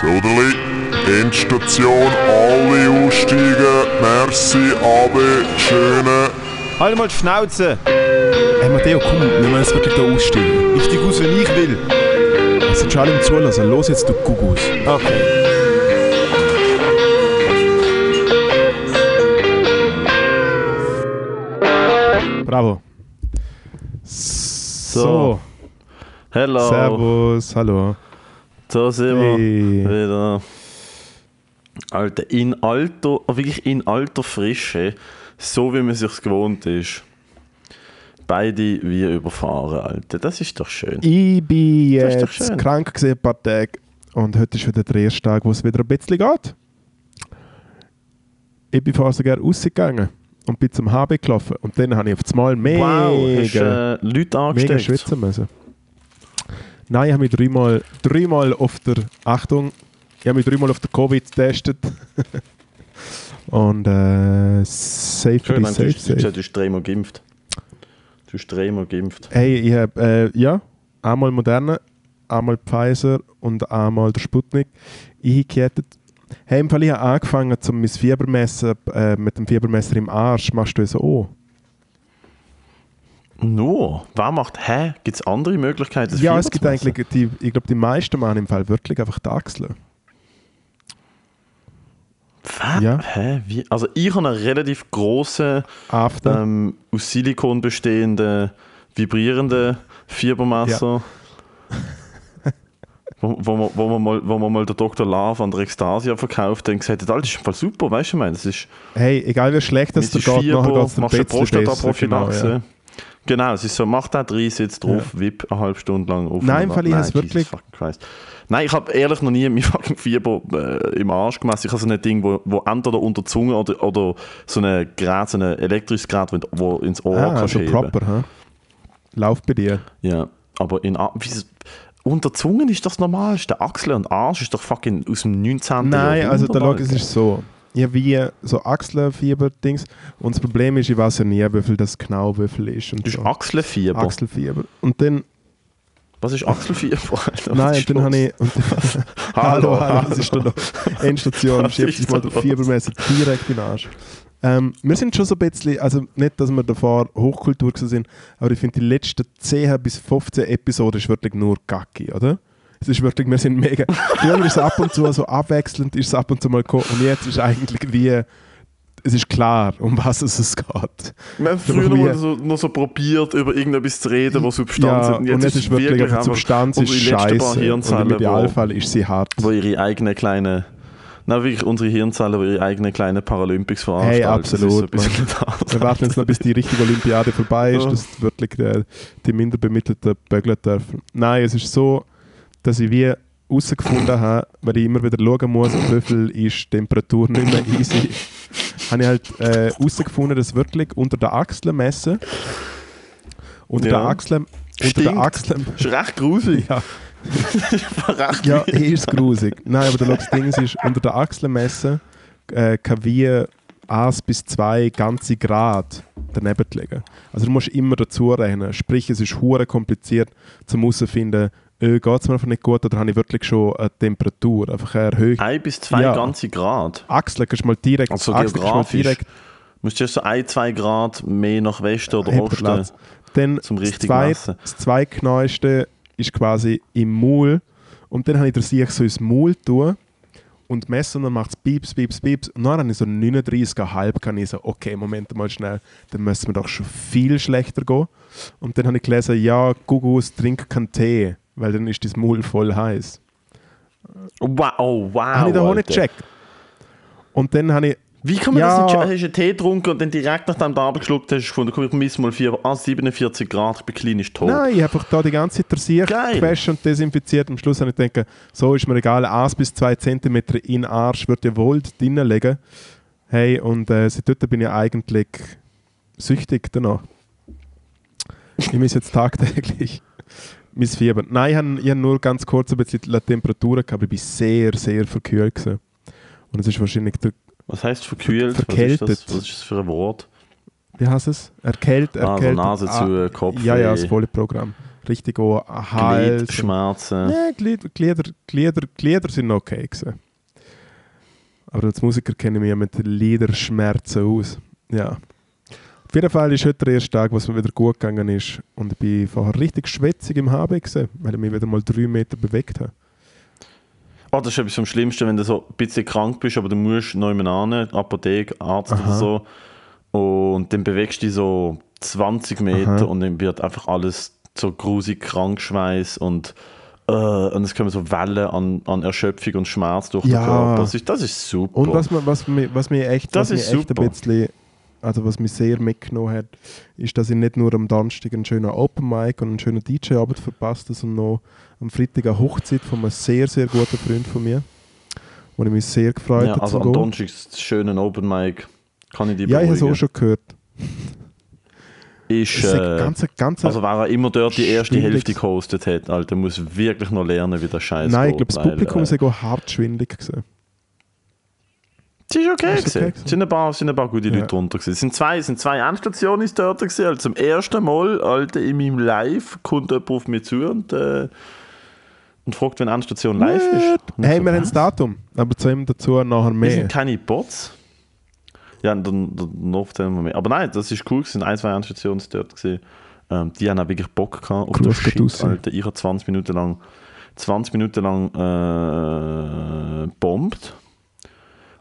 Soderli, Endstation, alle aussteigen. Merci, Abe, schöne. Halt mal die Schnauze! Hey Matteo, komm, wir müssen jetzt wirklich da aussteigen. Ich steig aus, wenn ich will. Es sind schon alle im Zulassen. Los jetzt, du Gugus. Okay. Bravo. So, Hello. Servus, hallo. So sind wir Hey. wieder. Alter, in alter, wirklich in alter Frische, so wie man sich gewohnt ist. Beide wie überfahren, Alter. Das ist doch schön. Ich bin jetzt schön. krank gewesen, ein paar Tage. Und heute ist wieder der erste Tag, wo es wieder ein bisschen geht. Ich bin vorher sogar rausgegangen und bin zum HB gelaufen. Und dann habe ich auf einmal mega, Wow, hast äh, Leute mega angesteckt? schwitzen müssen. Nein, ich habe mich dreimal, dreimal auf der, Achtung, ich habe mich dreimal auf der Covid getestet. und äh, safe, Schön, safe, du, safe, hast- du, hast- du hast dreimal geimpft. Du hast dreimal geimpft. Hey, ich habe, äh, ja, einmal Moderne, einmal Pfizer und einmal der Sputnik eingekettet. Hey, im Fall, ich habe angefangen, zum mein Fieber messen, äh, mit dem Fiebermesser im Arsch. Machst du so, oh. Nur? Wer macht, hä? Gibt es andere Möglichkeiten? das Ja, es gibt eigentlich, die, ich glaube, die meisten machen im Fall wirklich einfach die Achseln. Was? Ja. Hä? Wie? Also ich habe einen relativ grossen, After. ähm, aus Silikon bestehenden, vibrierenden Fiebermesser. wo, wo, man, wo, man mal, wo man mal der Dr. Love an der Ekstasia verkauft und gesagt hat, Alter, das ist im Fall super, weißt du, ich meine, das ist, Hey, egal wie schlecht mit dir geht, nachher geht es dir machst du ein bisschen besser. Genau, Prostataprophylaxe. ja. Genau, es ist so, mach da rein, sitz drauf, wipp eine halbe Stunde lang auf. Nein, im Fall, ich Nein, wirklich-. Nein, ich habe ehrlich noch nie mein fucking Fieber äh, im Arsch gemessen. Ich habe so ein Ding, wo, wo entweder unter die Zunge oder, oder so ein Gerät, so ein elektrisches Gerät, wo, ins Ohr Ah, kannst so heben. proper, hä? Lauf bei dir. Ja, aber in unter die Zunge ist das Normalste. Achsel und Arsch ist doch fucking aus dem 19. Nein, also der Jahrhundert, Log, es Alter. ist so. Habe wie so Achselfieber-Dings. Und das Problem ist, ich weiß ja nie, wie viel das genau wie viel ist. Und Du hast so. Achselfieber. Achselfieber. Und dann, Was ist Achselfieber? Alter? Nein, ist und dann habe ich. Und Hallo, hallo, hallo, was ist da noch? Endstation, schiebt ist sich mal? Fiebermesser direkt in den Arsch. Ähm, wir sind schon so ein bisschen, also nicht, dass wir davor Hochkultur sind, aber ich finde, die letzten 10 bis 15 Episoden ist wirklich nur Gacki, oder? Es ist wirklich, wir sind mega. Früher ist es ab und zu so abwechselnd, ist es ab und zu mal gekommen und jetzt ist eigentlich wie, es ist klar, um was es geht. Wir haben früher noch so, noch so probiert, über irgendetwas zu reden, was Substanz ja, hat. und jetzt ist wirklich, einfach, die Substanz ist scheiße. Und im wo, Idealfall ist sie hart. wo ihre eigenen kleinen Nein, wirklich unsere Hirnzellen, die ihre eigenen kleinen Paralympics veranstalten. Hey, absolut. Wir warten jetzt noch, bis die richtige Olympiade vorbei ist, Ja. dass wirklich die, die minder bemittelten bögeln dürfen. Nein, es ist so, dass ich wie herausgefunden habe, weil ich immer wieder schauen muss, wie viel ist die Temperatur nicht mehr easy, habe ich halt äh, herausgefunden, dass wirklich unter der Achsel messen, unter Ja. der Achsel, unter Stinkt. der Achsel, Das ist recht gruselig. ja, ja, hier ist es grusig. Nein, aber das Ding ist, unter der Achsel messen äh, kann wie 1 bis 2 ganze Grad daneben liegen. Also du musst immer dazu rechnen. Sprich, es ist hure kompliziert zum herauszufinden, äh, geht es mir einfach nicht gut oder habe ich wirklich schon eine Temperatur, einfach eine Erhöhung. Ein bis zwei Ja. ganze Grad. Achsel kannst du mal direkt, Also Achsel mal direkt Musst du erst so ein, zwei Grad mehr nach Westen oder Osten. Dann zum das, richtigen zweit, Messen. das zweitgenaueste ist quasi im Maul. Und dann habe ich das sich so ins Maul tun und messen und dann macht es Pieps, Pieps, Pieps. Und dann habe ich so 39,5 kann ich so, okay, Moment mal schnell, dann müssen wir doch schon viel schlechter gehen. Und dann habe ich gelesen, ja, Gugus, trink keinen Tee, weil dann ist das Maul voll heiß. Wow, oh, wow. habe ich da auch nicht gecheckt. Und dann habe ich, Wie kann man Ja. das nicht checken? Hast du einen Tee getrunken und dann direkt nachdem du abgeschluckt hast, gefunden, komm, ich miss mal 4, ah, 47 Grad, ich bin klinisch tot. Nein, ich habe einfach da die ganze Zeit Geil. gewaschen und desinfiziert. Am Schluss habe ich gedacht, so ist mir egal, 1 bis 2 cm in Arsch würde ich wohl drinnen legen. Hey, und äh, seit dort bin ich eigentlich süchtig danach. Ich muss jetzt tagtäglich mein Fieber. Nein, ich habe, habe nur ganz kurz ein bisschen die Temperatur gehabt, aber ich bin sehr, sehr verkühlt. Gewesen. Und es ist wahrscheinlich der, Was heißt verkühlt? Verkältet. Was ist, das? Was ist das für ein Wort? wie heißt es? Erkält, Also erkält. Nase zu, äh, Kopf. Ja, ja, das volle Programm. richtig auch Hals. und- Gliedschmerzen. Ja, Glieder, Glieder, Glieder, Glieder sind okay gewesen. Aber als Musiker kenne ich mich ja mit Liederschmerzen aus. Ja. Auf jeden Fall ist heute der erste Tag, wo es mir wieder gut gegangen ist. Und ich bin vorher richtig schwitzig im HB gewesen, weil ich mich wieder mal drei Meter bewegt habe. Oh, das ist etwas am Schlimmsten, wenn du so ein bisschen krank bist, aber du musst noch jemanden hin, Apotheke, Arzt oder Aha. so. Und dann bewegst du dich so 20 Meter Aha. und dann wird einfach alles so grusig Krankschweiß und, äh, und es kommen so Wellen an, an Erschöpfung und Schmerz durch Ja. den Körper. Das ist, das ist super. Und was, mir- was, mir- was mich echt, Das was ist mich echt super. ein bisschen, also was mich sehr mitgenommen hat, ist, dass ich nicht nur am Donnerstag einen schönen Open Mic und einen schönen DJ-Abend verpasst habe, sondern noch am Freitag eine Hochzeit von einem sehr, sehr guten Freund von mir, wo ich mich sehr gefreut ja, habe also zu am. Donnerstag es schönen Open Mic. Kann ich dich Ja, ich habe es auch schon gehört. Ist, äh, ganz, ganz, also wer auch immer dort die erste. Hälfte gehostet hat, Alter, muss wirklich noch lernen, wie der Scheiß Nein, ich geht, glaube, das Publikum äh, ist auch hart schwindelig gewesen. Es ist okay, Ist. Es sind ein paar, es sind ein paar gute Ja. Leute drunter gewesen. Es sind zwei, es sind zwei Endstationen dort gewesen. Also zum ersten Mal, Alter, in meinem Live kommt jemand auf mich zu und, äh, und fragt, wenn Endstation live ist. Und ich Hey, so, wir haben das Datum, aber zu ihm dazu nachher mehr. sind keine Bots. Ja, dann, dann noch mehr. Aber nein, das ist cool. Es sind ein, zwei Endstationen dort gewesen. Ähm, die haben auch wirklich Bock gehabt auf das. Shit, Alter. Ich habe 20 Minuten lang 20 Minuten lang äh, bombt.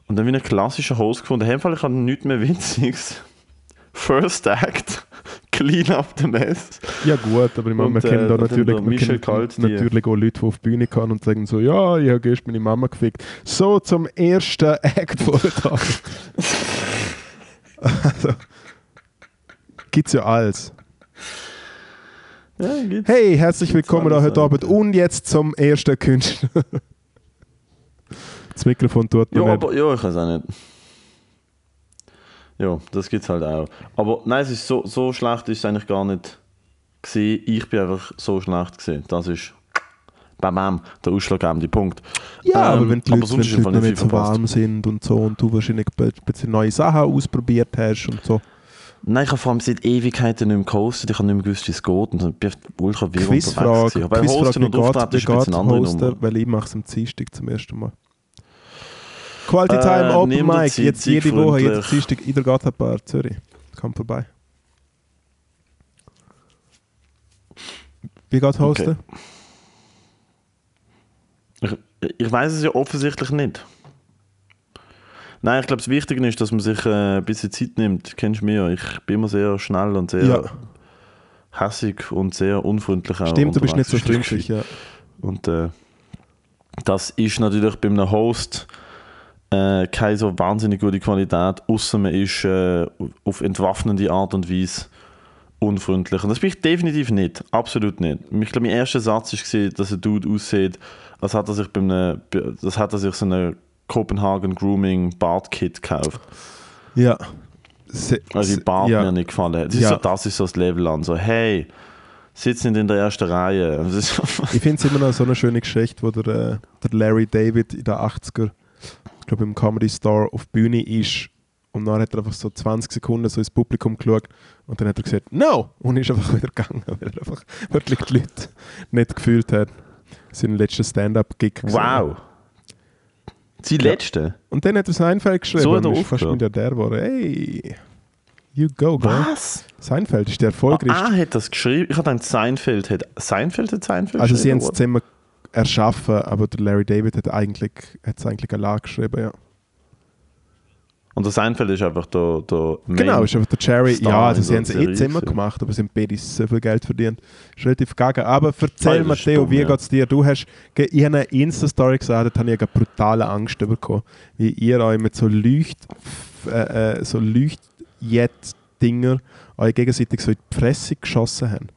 Und dann bin ich einen klassischen Host gefunden. Dem Fall, ich habe nichts mehr Witziges. First Act, Clean up the mess. Ja gut, aber ich meine, wir äh, da dann natürlich, Michel kennen Kalt, natürlich auch Leute, die auf die Bühne kommen und sagen so, ja, ich habe gestern meine Mama gefickt. So zum ersten Act vor der Tag. also, gibt's ja alles. Ja. Hey, herzlich willkommen da heute Abend und jetzt zum ersten Künstler. Das Mikrofon tut mir Ja, aber ja, ich weiß auch nicht. Ja, das gibt's halt auch. Aber nein, es ist so, so schlecht ist es eigentlich gar nicht gesehen. Ich bin einfach so schlecht gesehen. Das ist bam, bam, der ausschlaggebende Punkt. Ja, Ähm, aber wenn die aber Leute, wenn sonst die Leute nicht so warm sind und so und du wahrscheinlich ein bisschen neue Sachen ausprobiert hast und so. Nein, ich habe vor allem seit Ewigkeiten nicht mehr gehostet. Ich habe nicht mehr gewusst, wie es geht. Und dann bin ich ultra wirr unterwegs gewesen. Aber Quizfrage Hosten und Auftreten ist ein bisschen andere hosten, Nummer. weil ich mache es am Dienstag zum ersten Mal. Quality Äh, Time Open nimm dir Mic, jetzt jede Woche, jetzt Dienstag in der Gotha-Bar Zürich. Komm vorbei. Wie geht hosten? Ich, ich weiß es ja offensichtlich nicht. Nein, ich glaube, das Wichtige ist, dass man sich äh, ein bisschen Zeit nimmt. Kennst du mich ja. Ich bin immer sehr schnell und sehr Ja. hässig und sehr unfreundlich. auch Stimmt, du bist nicht so freundlich, ja. Und äh, das ist natürlich bei einem Host äh, keine so wahnsinnig gute Qualität, außer man ist äh, auf entwaffnende Art und Weise unfreundlich. Und das bin ich definitiv nicht. Absolut nicht. Ich glaube, mein erster Satz war, dass ein Dude aussieht, als hat er sich, bei einem, als hat er sich so eine Copenhagen Grooming Bart Kit gekauft. Ja. Se, Also die Bart ja. mir nicht gefallen hat. Das, Ja. ist so, das ist so das Level an. So, hey, sitz nicht in der ersten Reihe. Ich finde es immer noch so eine schöne Geschichte, wo der, äh, der Larry David in den 80er, ich glaube im Comedy Store auf die Bühne ist und dann hat er einfach so 20 Sekunden so ins Publikum geschaut und dann hat er gesagt, no! Und ist einfach wieder gegangen, weil er einfach wirklich die Leute nicht gefühlt hat. Sein letzter Stand-up-Gig. gewesen. wow. Die Ja. letzte? Und dann hat er Seinfeld geschrieben So hat er ist fast. Milliardär geworden. Hey! You go, girl. Was? Seinfeld ist der erfolgreichste. Ah, hat das geschrieben? Ich habe gedacht, Seinfeld hat. Seinfeld hat Seinfeld also sie haben geschrieben, es zusammen erschaffen, aber der Larry David hat eigentlich, hat es eigentlich allein geschrieben, ja. Und der Seinfeld ist einfach der. der Genau, Main- ist einfach der Cherry. Star Ja, also sie haben es eh gewesen. gemacht, aber sie haben beide so viel Geld verdient. Ist relativ gaga. Aber erzähl, das Matteo, dumm, wie ja. geht's dir? Du hast, ich habe eine Insta-Story gesagt, da habe ich eine brutale Angst bekommen, wie ihr euch mit so Leucht, äh, äh, so Leuchtjet-Dinger euch gegenseitig so in die Fresse geschossen haben.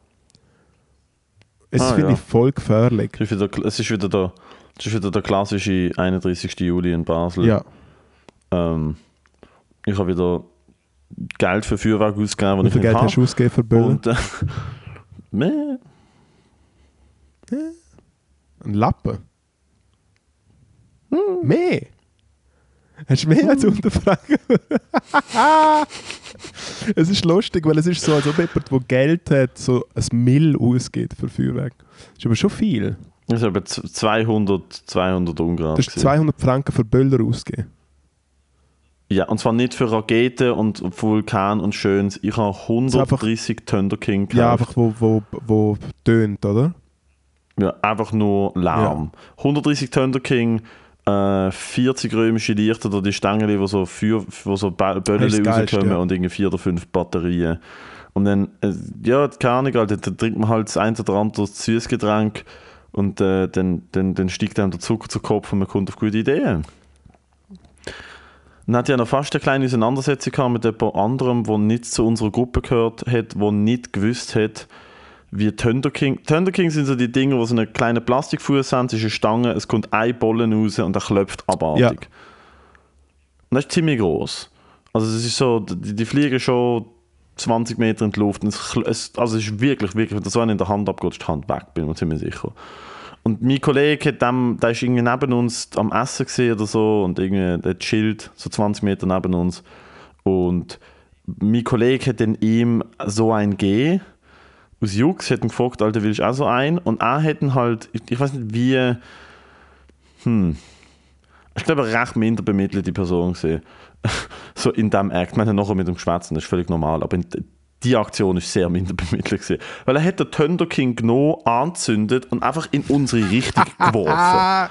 Es Ah, finde ja. ich voll gefährlich. Es ist wieder, es ist wieder der. Es ist wieder der klassische 31. Juli in Basel. Ja, Ähm, ich habe wieder Geld für Feuerwerk ausgegeben, wie viel Geld habe. hast du ausgegeben für Böllen? Und, äh, meh, Ein Lappen? Hm. Mehr? Hast du mehr als Unterfrage? Es ist lustig, weil es ist so, als ob jemand, der Geld hat, so ein Mill ausgeht für Feuerwerk. Das ist aber schon viel. Das ist aber z- 200, 200 Ungrad. Das ist gewesen. 200 Franken für Böller ausgeben. Ja, und zwar nicht für Raketen und Vulkan und Schönes. Ich habe 130 Thunder King gekauft. Ja, einfach wo, wo, wo tönt, oder? Ja, einfach nur Lärm. 130 Thunder King, äh, 40 römische Lichter oder die Stangen, die so, Feuer, wo so Böllchen rauskommen ja. und irgendwie vier oder fünf Batterien. Und dann, äh, ja, keine Ahnung, dann trinkt man halt das ein oder andere Süßgetränk und äh, dann, dann, dann steigt einem der Zucker zu Kopf und man kommt auf gute Ideen. Dann hatte ja noch fast eine kleine Auseinandersetzung mit jemand anderem, der nicht zu unserer Gruppe gehört hat, der nicht gewusst hat, wie Thunder King. Thunder King sind so die Dinge, wo so einen kleinen Plastikfuß haben, es ist eine Stange, es kommt ein Bollen raus und er klopft abartig. Ja. Und das ist ziemlich groß. Also es ist so, die, die fliegen schon 20 Meter in die Luft. Und es, es, also es ist wirklich, wirklich, wenn du so in der Hand abgeht, ist die Hand weg, bin ich mir ziemlich sicher. Und mein Kollege hat dem, der ist irgendwie neben uns am Essen gesehen oder so und irgendwie der chillt so 20 Meter neben uns. Und mein Kollege hat dann ihm so einen gegeben. Aus Jux hat ihn gefragt, Alter, willst du auch so einen? Und hat ihn halt, ich, ich weiß nicht wie, hm, ich glaube, eine recht minder bemittelte Person gesehen. so in dem Act. Wir haben nachher mit ihm geschwätzt, das ist völlig normal. Aber in, die Aktion ist sehr minder bemittelt gewesen. Weil er hat den Thunder King genommen, angezündet und einfach in unsere Richtung geworfen.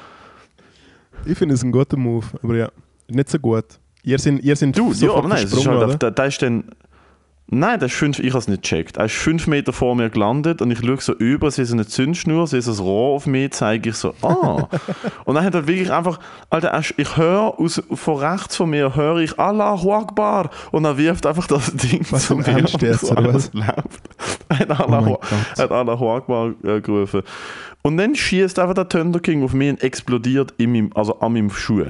Ich finde es ein guter Move, aber ja, nicht so gut. Ihr sind, ihr sind Du, ja, sofort aber nein, es ist halt, oder? der, der ist dann. Nein, der ist fünf, ich habe es nicht gecheckt. Er ist fünf Meter vor mir gelandet und ich schaue so über, sehe so eine Zündschnur, sehe so ein Rohr auf mich, zeige ich so, ah. und dann hat er wirklich einfach, Alter, er- ich höre aus, von rechts von mir, höre ich Allahu Akbar und er wirft einfach das Ding Was, zu mir. Ernst und so alles was? läuft. Er hat Oh Allahu, Gott. hat Allahu Akbar äh, gerufen. Und dann schießt einfach der Thunder King auf mich und explodiert in meinem, also an meinem Schuh.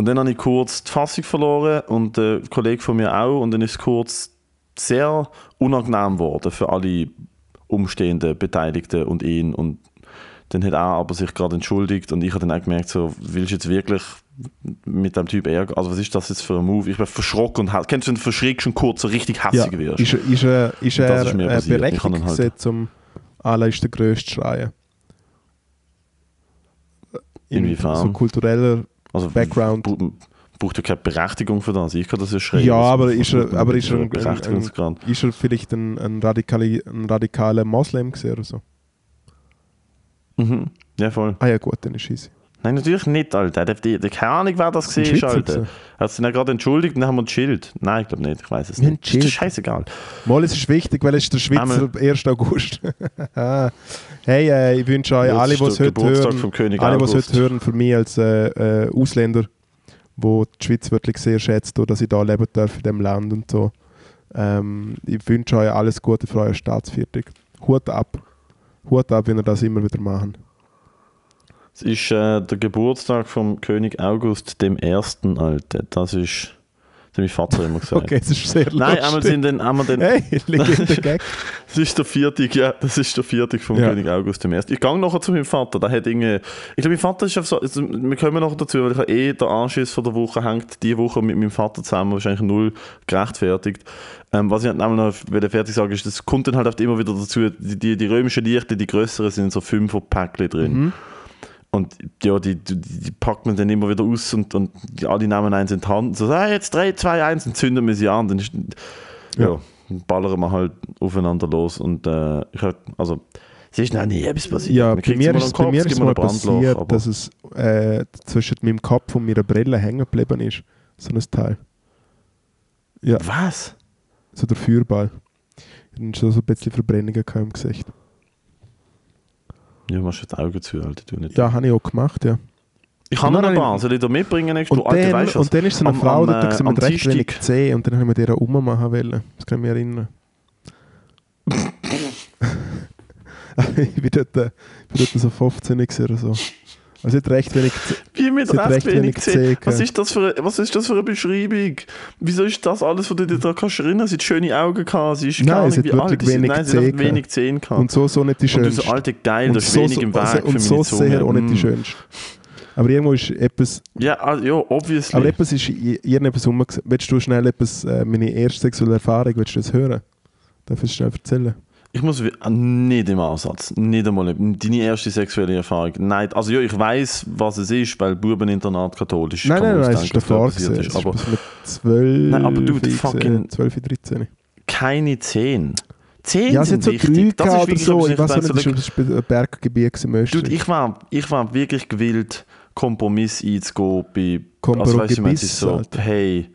Und dann habe ich kurz die Fassung verloren und der Kollege von mir auch. Und dann ist es kurz sehr unangenehm geworden für alle umstehenden Beteiligten und ihn. Und dann hat er aber sich gerade entschuldigt und ich habe dann auch gemerkt, so, willst du jetzt wirklich mit dem Typ ärgern? Also was ist das jetzt für ein Move? Ich bin verschrocken und kennst du, wenn du verschrickst und kurz so richtig ja, hässig wirst? ist, ist er, ist Das er ist mir äh, berechtigt halt- zum «Allah ist der Größte» schreien? In Inwiefern? So kultureller Also Background. braucht ja keine Berechtigung für das. Ich kann das ja schreiben. Ja, Was- aber ist er, aber ist er, ein, ein, ist er vielleicht ein, ein, radikali, ein radikaler Moslem gewesen oder so? Mhm. Ja, voll. Ah ja gut, dann ist easy. Nein, natürlich nicht, Alter. Der, der, der, keine Ahnung, wer das Ein Schweizer Alter. Er hat sich dann gerade entschuldigt und dann haben wir gechillt. Nein, ich glaube nicht, ich weiß es Wir nicht. Ist das scheißegal. Mal, es ist wichtig, weil es ist der Schweizer 1. August. hey, äh, ich wünsche euch alle, die es heute hören, alle, August. heute hören, für mich als äh, äh, Ausländer, wo die Schweiz wirklich sehr schätzt, dass ich da leben darf in diesem Land und so. Ähm, ich wünsche euch alles Gute für euer Staatsviertel. Hut ab. Hut ab, wenn ihr das immer wieder machen. Es ist äh, der Geburtstag vom König August dem Ersten, Alter. Das ist, das hat mein Vater immer gesagt. Okay, es ist sehr Nein, einmal lustig. sind dann, einmal dann Hey, Legende Gag. Das ist der Viertig, ja, das ist der Viertig vom Ja. König August dem Ersten. Ich gehe nachher zu meinem Vater, der hat irgendwie, ich glaube, mein Vater ist auf so, also, wir kommen nachher dazu, weil ich eh der Anschiss von der Woche hängt diese Woche mit meinem Vater zusammen, wahrscheinlich null gerechtfertigt. Ähm, was ich halt einmal noch fertig sagen ist, das kommt dann halt oft immer wieder dazu, die, die, die römischen Lichter, die größeren, sind in so Fünfer-Päckchen drin. Mhm. Und ja, die, die, die packt man dann immer wieder aus und, und die, alle nehmen eins in die Hand und so, ah, jetzt 3, 2, 1 und zünden wir sie an. Dann ist, ja, Ja. dann ballern wir halt aufeinander los. Und äh, ich hab, also, es ist noch nie etwas passiert. Ja, bei mir ist Kopf, bei mir ist mal passiert, aber- dass es äh, zwischen meinem Kopf und meiner Brille hängen geblieben ist. So ein Teil. Ja, Was? so der Feuerball. Ich hatte schon so ein bisschen Verbrennungen im Gesicht. Ja, machst du die Augen zu, Alter, du nicht. Ja, habe ich auch gemacht, ja. Ich kann noch ein paar, soll ich da mitbringen nächstes Und, Mal? Alter, dann, weißt und dann ist so eine Am- Frau da äh, am mit recht wenig Zeh und dann habe ich mir der ummachen wollen. Das kann ich mich erinnern. ich bin dort, äh, bin dort so 15 gewesen oder so. Also sie hat recht wenig. Wie mit recht recht wenig wenig. Zehen Was ist, das für, was ist das für eine Beschreibung? Wieso ist das alles, was du dir da kannst erinnern? Sie hat schöne Augen gehabt, sie ist Nein, nicht hat wie alt. wirklich Sie- wenig Nein, sie hat wenig Zehen gehabt. Und so, so nicht die Und schönste. so, Alter, geil, und das ist so, wenig im Weg also, und so sehr auch nicht die Mm. schönste. Aber irgendwo ist etwas, Ja, also, ja, obviously. aber etwas ist irgendetwas rum. Willst du schnell etwas, äh, meine erste sexuelle Erfahrung, willst du das hören? Darf ich es schnell erzählen? Ich muss ah, nicht im Ansatz, nicht einmal deine erste sexuelle Erfahrung. Nein, also ja, ich weiß, was es ist, weil Bubeninternat katholisch. Nein, nein, nein, ist ausdenken, davor gewesen. ist. Ist Aber bis mit 12, Nein, aber du, gewesen, fucking- 12, 13. keine 10. 10 Ja, sind so wichtig. Das ist wirklich so. Ich weiß nicht, das war ein Berggebiet gewesen, Dude, ich war, ich war wirklich gewillt, Kompromiss einzugehen bei. Kompromiss, also weißt du, ist so, Alter. hey,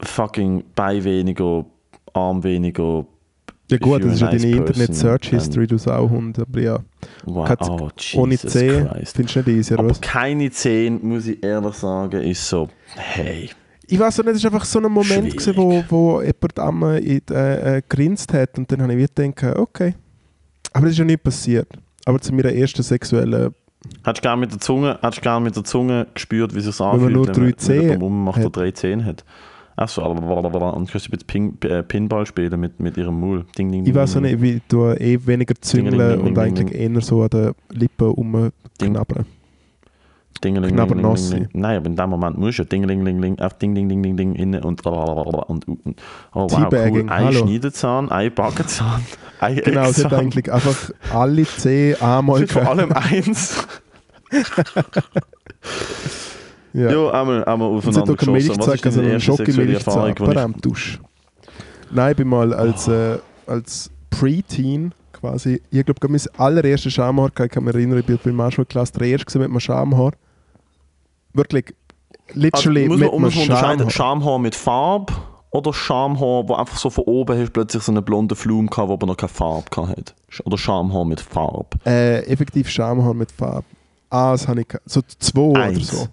fucking Bein weniger, Arm weniger. Ja gut, das ist ja nice deine Internet-Search person, History, du Sauhund. Aber ja, Wow, oh, ohne C Christ. findest du nicht easy, Aber was? keine 10, muss ich ehrlich sagen, ist so, hey. Ich weiß nicht, es war einfach so ein Moment, gewesen, wo, wo jemand einmal in, äh, äh, grinst hat und dann habe ich wieder gedacht, okay. Aber es ist ja nicht passiert. Aber zu meiner ersten sexuellen... Hättest du gerne mit der Zunge, hättest du gerne mit der Zunge gespürt, wie es sich man anfühlt, nur wenn man, wenn der hat. drei Zehen hat. Achso, und kannst du Ping, äh, Pinball spielen mit, mit ihrem Maul. Ding, ding, Ich weiß nicht, wie du eh weniger züngeln und eigentlich eher so an den Lippen rumknabbern. Dingeling, Knabber nass ding. Nein, aber in dem Moment musst du Dingeling, auf Ding, Ding, Ding, Ding, Ding, innen und und, und oh wow, cool. Ein. Schneidezahn, ein Backenzahn, ein Genau, sie hat eigentlich einfach alle zehn einmal Vor allem eins. Ja. Ja, einmal, einmal aufeinander geschossen. Was ist deine sondern erste sexuelle Erfahrung, am Dusch. Nein, ich bin mal als, äh, als Pre-Teen quasi, ich glaube, mein allererstes Schamhaar, ich kann mich erinnern, ich bin bei der Marschallklasse der Erste mit einem Schamhaar. Wirklich, literally Also, mit man, einem muss man unterscheiden, Schamhaar. Schamhaar mit Farbe oder Schamhaar, wo einfach so von oben hast plötzlich so eine blonde Flume gehabt, wo aber noch keine Farbe hat. Oder Schamhaar mit Farbe. Äh, effektiv Schamhaar mit Farbe. Ah, das habe ich. So zwei oder Eins.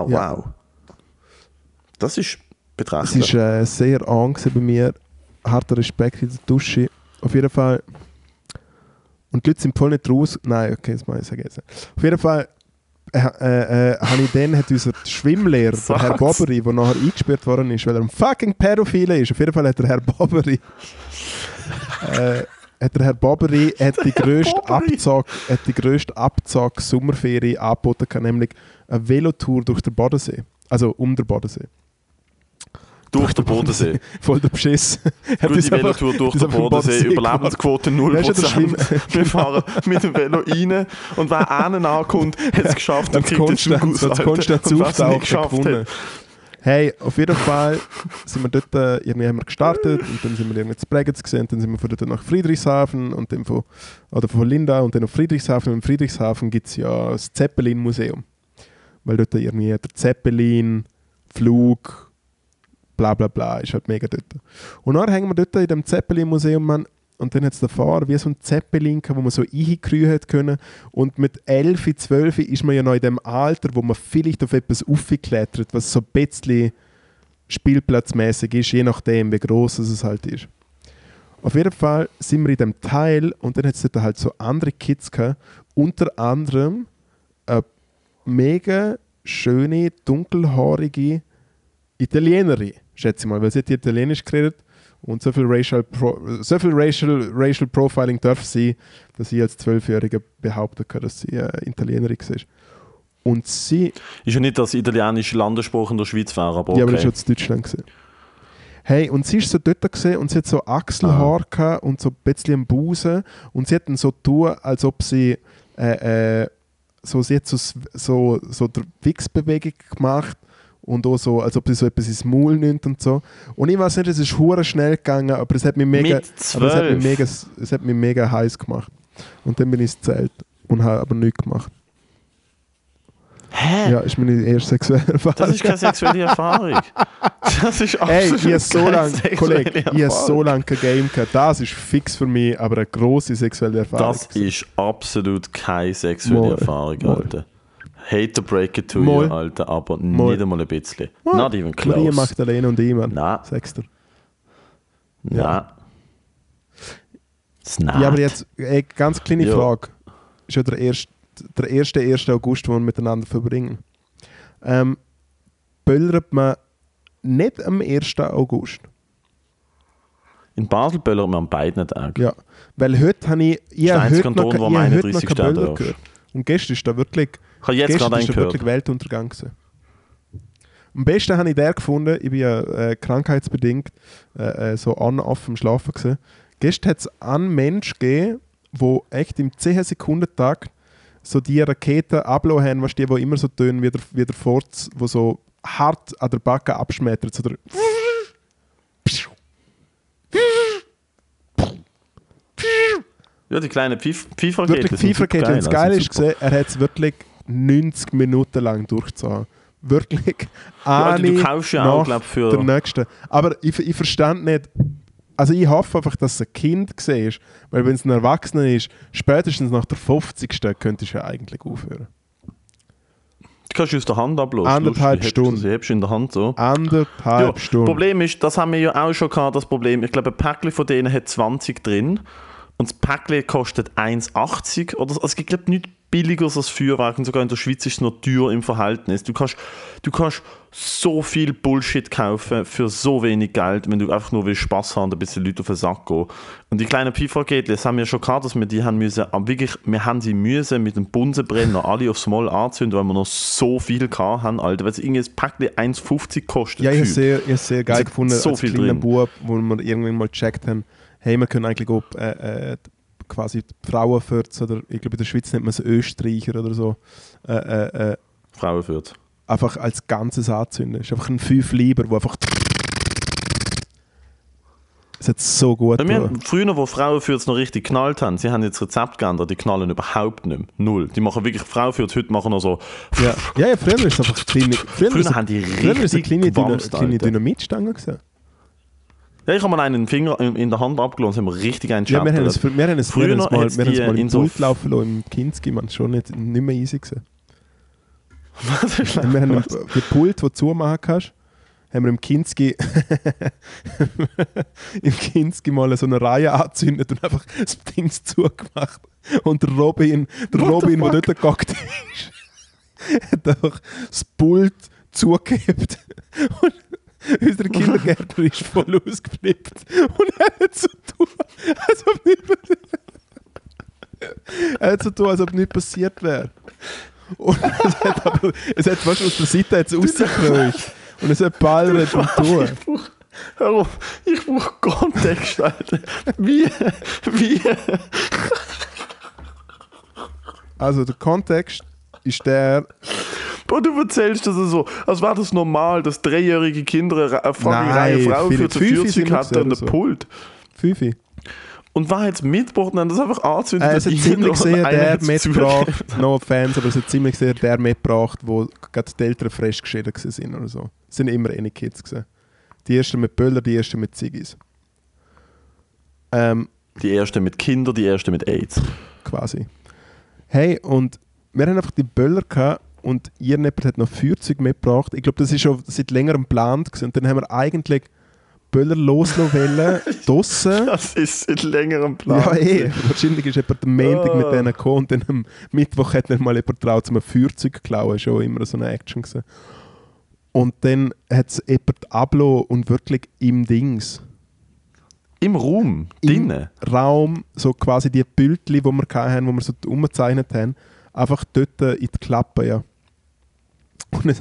So. Oh, Ja. wow. Das ist Es betrachtlich. war äh, sehr an gewesen bei mir. Harter Respekt in der Dusche. Auf jeden Fall. Und die Leute sind voll nicht raus. Nein, okay, das muss ich jetzt. Auf jeden Fall äh, äh, äh, habe ich dann hat unser Schwimmlehrer, der Herr. Boberi, der nachher eingesperrt worden ist, weil er ein fucking Pädophile ist. Auf jeden Fall hat der Herr Boberi äh, hat der Herr Boberi hat die grösste. Abzug, hat die grösste Abzug Sommerferie angeboten, nämlich eine Velotour durch den Bodensee. Also um den Bodensee. durch den Bodensee. Voll der Beschiss. Gute Velotour durch den Bodensee, Überlebensquote Weißt du, das 0%. Schwimmen- Wir fahren mit dem Velo rein und wer einen ankommt, hat es geschafft und kriegt einen Konstanz, Guss, als. Konstanz auftauchen geschafft gewonnen. hat, Hey, auf jeden Fall sind wir dort, äh, irgendwie haben wir gestartet und dann sind wir irgendwie zu Bregenz gesehen, dann sind wir von dort nach Friedrichshafen und dann von, oder von Linda und dann auf Friedrichshafen. Und in Friedrichshafen gibt es ja das Zeppelin-Museum. Weil dort irgendwie der Zeppelin, Flug, bla bla bla, ist halt mega dort. Und dann hängen wir dort in dem Zeppelin-Museum, und dann hat es da Fahrer wie so ein Zeppelin, wo man so einkriechen hat können. Und mit 11, 12 ist man ja noch in dem Alter, wo man vielleicht auf etwas aufklettert, was so ein bisschen spielplatzmäßig ist, je nachdem, wie groß es halt ist. Auf jeden Fall sind wir in dem Teil und dann hat es halt so andere Kids gehabt, unter anderem eine mega schöne, dunkelhaarige Italienerin, schätze ich mal, weil sie hat Italienisch geredet und so viel Racial, Pro, so viel Racial, Racial Profiling darf sie, dass ich als Zwölfjähriger behaupten kann, dass sie äh, Italienerin war. Und sie, Ist ja nicht das italienische Landesspruch in der Schweiz wäre, aber okay. ja, aber das war schon in Deutschland. Gewesen. Hey, und sie ist so dort gesehen und sie hat so Achselhaar gehabt und so ein bisschen Busen und sie hat dann so tun, als ob sie äh, äh, so, sie hat so, so, so der Wichsbewegung gemacht und auch so, als ob sie so etwas ins Maul nimmt und so. Und ich weiß nicht, es ist hure schnell gegangen, aber es hat mich mega, aber es hat mich 12? mega, es hat mich mega heiß gemacht. Und dann bin ich ins Zelt und habe aber nichts gemacht. Hä? Ja, ist meine erste sexuelle Erfahrung. Das ist keine sexuelle Erfahrung. Das ist absolut Hey, ich so Kollege, ich habe so lange kein Game gehabt. Das ist fix für mich, aber eine grosse sexuelle Erfahrung. Das ist absolut keine sexuelle Moll. Erfahrung, Moll. Alter. Hate to break it to Moll. you, Alter, aber Moll. nicht einmal ein bisschen. Moll. Not even close. Maria Magdalena und ich, Mann. Nein, Sechster. nein. Snap. Ja, aber jetzt, ey, ganz kleine Ja. Frage. Ist ja der erste, der erste, 1. August, den wir miteinander verbringen. Ähm, böllert man nicht am 1. August? In Basel böllern wir an beiden Tagen. Ja. Weil heute habe ich, ich der habe einzige heute noch, Kanton, wo noch 31. kein Böller darfst. gehört. Und gestern ist da wirklich, Ich habe jetzt gerade ist einen da gehört. wirklich Weltuntergang gewesen. Am besten habe ich den gefunden, ich bin ja äh, krankheitsbedingt äh, äh, so on-off am Schlafen gewesen. Gestern hat es einen Mensch gegeben, der echt im 10-Sekunden-Takt so die Raketen abgelassen haben, weißt du, die, die immer so tönen wie der, wie der Forz, wo so hart an der Backe abschmettert. So der Ja, die kleinen Pfeif- Pfeifraketen. wirklich Pfeifraketen. Und das Geile also ist, gesehen, er hat es wirklich 90 Minuten lang durchgezogen. Wirklich also du kaufst ja auch, nach glaub, für- der nächsten. Aber ich, ich verstand nicht, also ich hoffe einfach, dass es ein Kind war, weil wenn es ein Erwachsener ist, spätestens nach der 50. könntest du ja eigentlich aufhören. Du kannst aus der Hand ablassen. Anderthalb Lustig, Stunden. Du hebst in der Hand so. Anderthalb Ja, Stunden. Problem ist, das haben wir ja auch schon gehabt, das Problem. Ich glaube, ein Päckchen von denen hat 20 drin und das Päckchen kostet 1,80 oder so. Also es gibt, glaube ich, nichts billigeres als Feuerwerk und sogar in der Schweiz ist es noch teuer im Verhältnis. Du kannst, du kannst so viel Bullshit kaufen für so wenig Geld, wenn du einfach nur willst Spaß haben und ein bisschen Leute auf den Sack gehen. Und die kleinen Pfeifraketen, das haben wir schon gehabt, dass wir die haben müssen, aber wirklich, wir haben sie müssen mit dem Bunsenbrenner alle aufs Mal anzünden, weil wir noch so viel gehabt haben, Alter. Weil es irgendwie das Päckchen 1,50 kostet. Ja, ich habe sehr, ich sehr geil hat gefunden, so als viel kleiner drin. Bub, wo wir irgendwann mal gecheckt haben, hey, wir können eigentlich auch äh, äh, quasi Frauenfürze oder ich glaube in der Schweiz nennt man es Österreicher oder so, äh, äh, äh, Frauenfürth. einfach als Ganzes anzünden. Es ist einfach ein fünf Lieber, wo einfach es hat so gut Ja, wir haben, früher, wo Frauenfürth noch richtig geknallt haben, sie haben jetzt Rezept geändert, die knallen überhaupt nicht mehr. Null. Die machen wirklich Frauenfürth, heute machen noch so. Ja. ja, ja, früher ist es einfach kleine, früher Früher haben die früher ist es eine richtig kleine, Dyna, gewamst, kleine. Dynamitstange gesehen. Ja, ich habe mal einen Finger in, der Hand abgelassen, haben wir richtig einen Ja, wir haben es, wir haben es, wir Früher haben es mal, wir haben es die mal im in so- Pult laufen lassen, im Kinski, man, schon nicht, nicht mehr easy gesehen. wir haben den Pult, den du zumachen kannst, haben wir im Kinski im Kinski mal so eine Reihe angezündet und einfach das Ding zugemacht. Und der Robin, der What Robin, der dort gehockt ist, hat einfach das Pult zugehebt. Und unser Kindergärtner ist voll ausgeflippt. Und er hat so tun, als ob nicht er hat so tun, als ob nichts passiert wäre. Und es hat aber, es hat fast aus der Seite jetzt rausgekreucht. Und es hat ballert und tun. Hör auf, ich brauche Kontext, Alter. Wie, wie, Also der Kontext ist der, Boah, du erzählst das so, als wäre das normal, dass dreijährige Kinder eine fucking Reihe Frauen für fünf 40 sind wir hatten und ein so. Pult. Fifi. Und war jetzt mitgebracht und haben das einfach angezündet. Äh, es hat dass ziemlich jeder- sehr der mitgebracht, no offense, aber es hat ziemlich sehr der mitgebracht, wo gerade die Eltern frisch geschieden sind oder so. Es sind immer eine Kids gewesen. Die ersten mit Böller, die ersten mit Ziggis. Ähm, Die erste mit Kindern, die erste mit AIDS. quasi. Hey, und wir haben einfach die Böller gehabt und irgendjemand hat noch Feuerzeug mitgebracht. Ich glaube, das ist schon seit längerem geplant gewesen. Und dann haben wir eigentlich Böller loslassen wollen, draussen. Das ist seit längerem Plan. Ja, eh. Wahrscheinlich ist jemand am Montag mit Ah. denen gekommen und dann am Mittwoch hat dann mal jemand traut, zum Feuerzeug zu klauen. Schon immer so eine Action gewesen. Und dann hat es jemand abgelassen und wirklich im Dings, Im Raum, im drinnen. Raum, so quasi die Bildchen, die wir hatten, die wir so umgezeichnet haben, einfach dort in die Klappe, ja. Und es,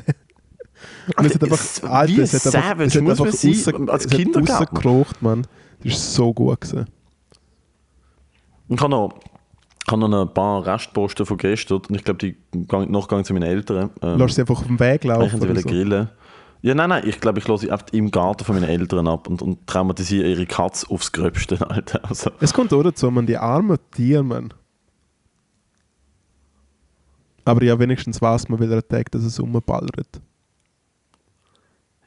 und es hat Alter, einfach, es- Alter, es hat einfach, es hat einfach man sein, rausge- als Kindergärtner? rausgekrocht, Mann. Das ist so gut gewesen. Ich habe noch, ich habe noch ein paar Restposten von gestern und ich glaube, die gehen noch gehen zu meinen Eltern. Ähm, Lass sie einfach auf dem Weg ich laufen. sie Oder wieder so. grillen. Ja, nein, nein, ich glaube, ich lasse sie einfach im Garten von meinen Eltern ab und, und traumatisiere ihre Katze aufs Gröbste, Alter. Also, Es kommt auch dazu, man, die armen Tiere, man. Aber ja, wenigstens weiß man, welcher Tag dass es rumballert.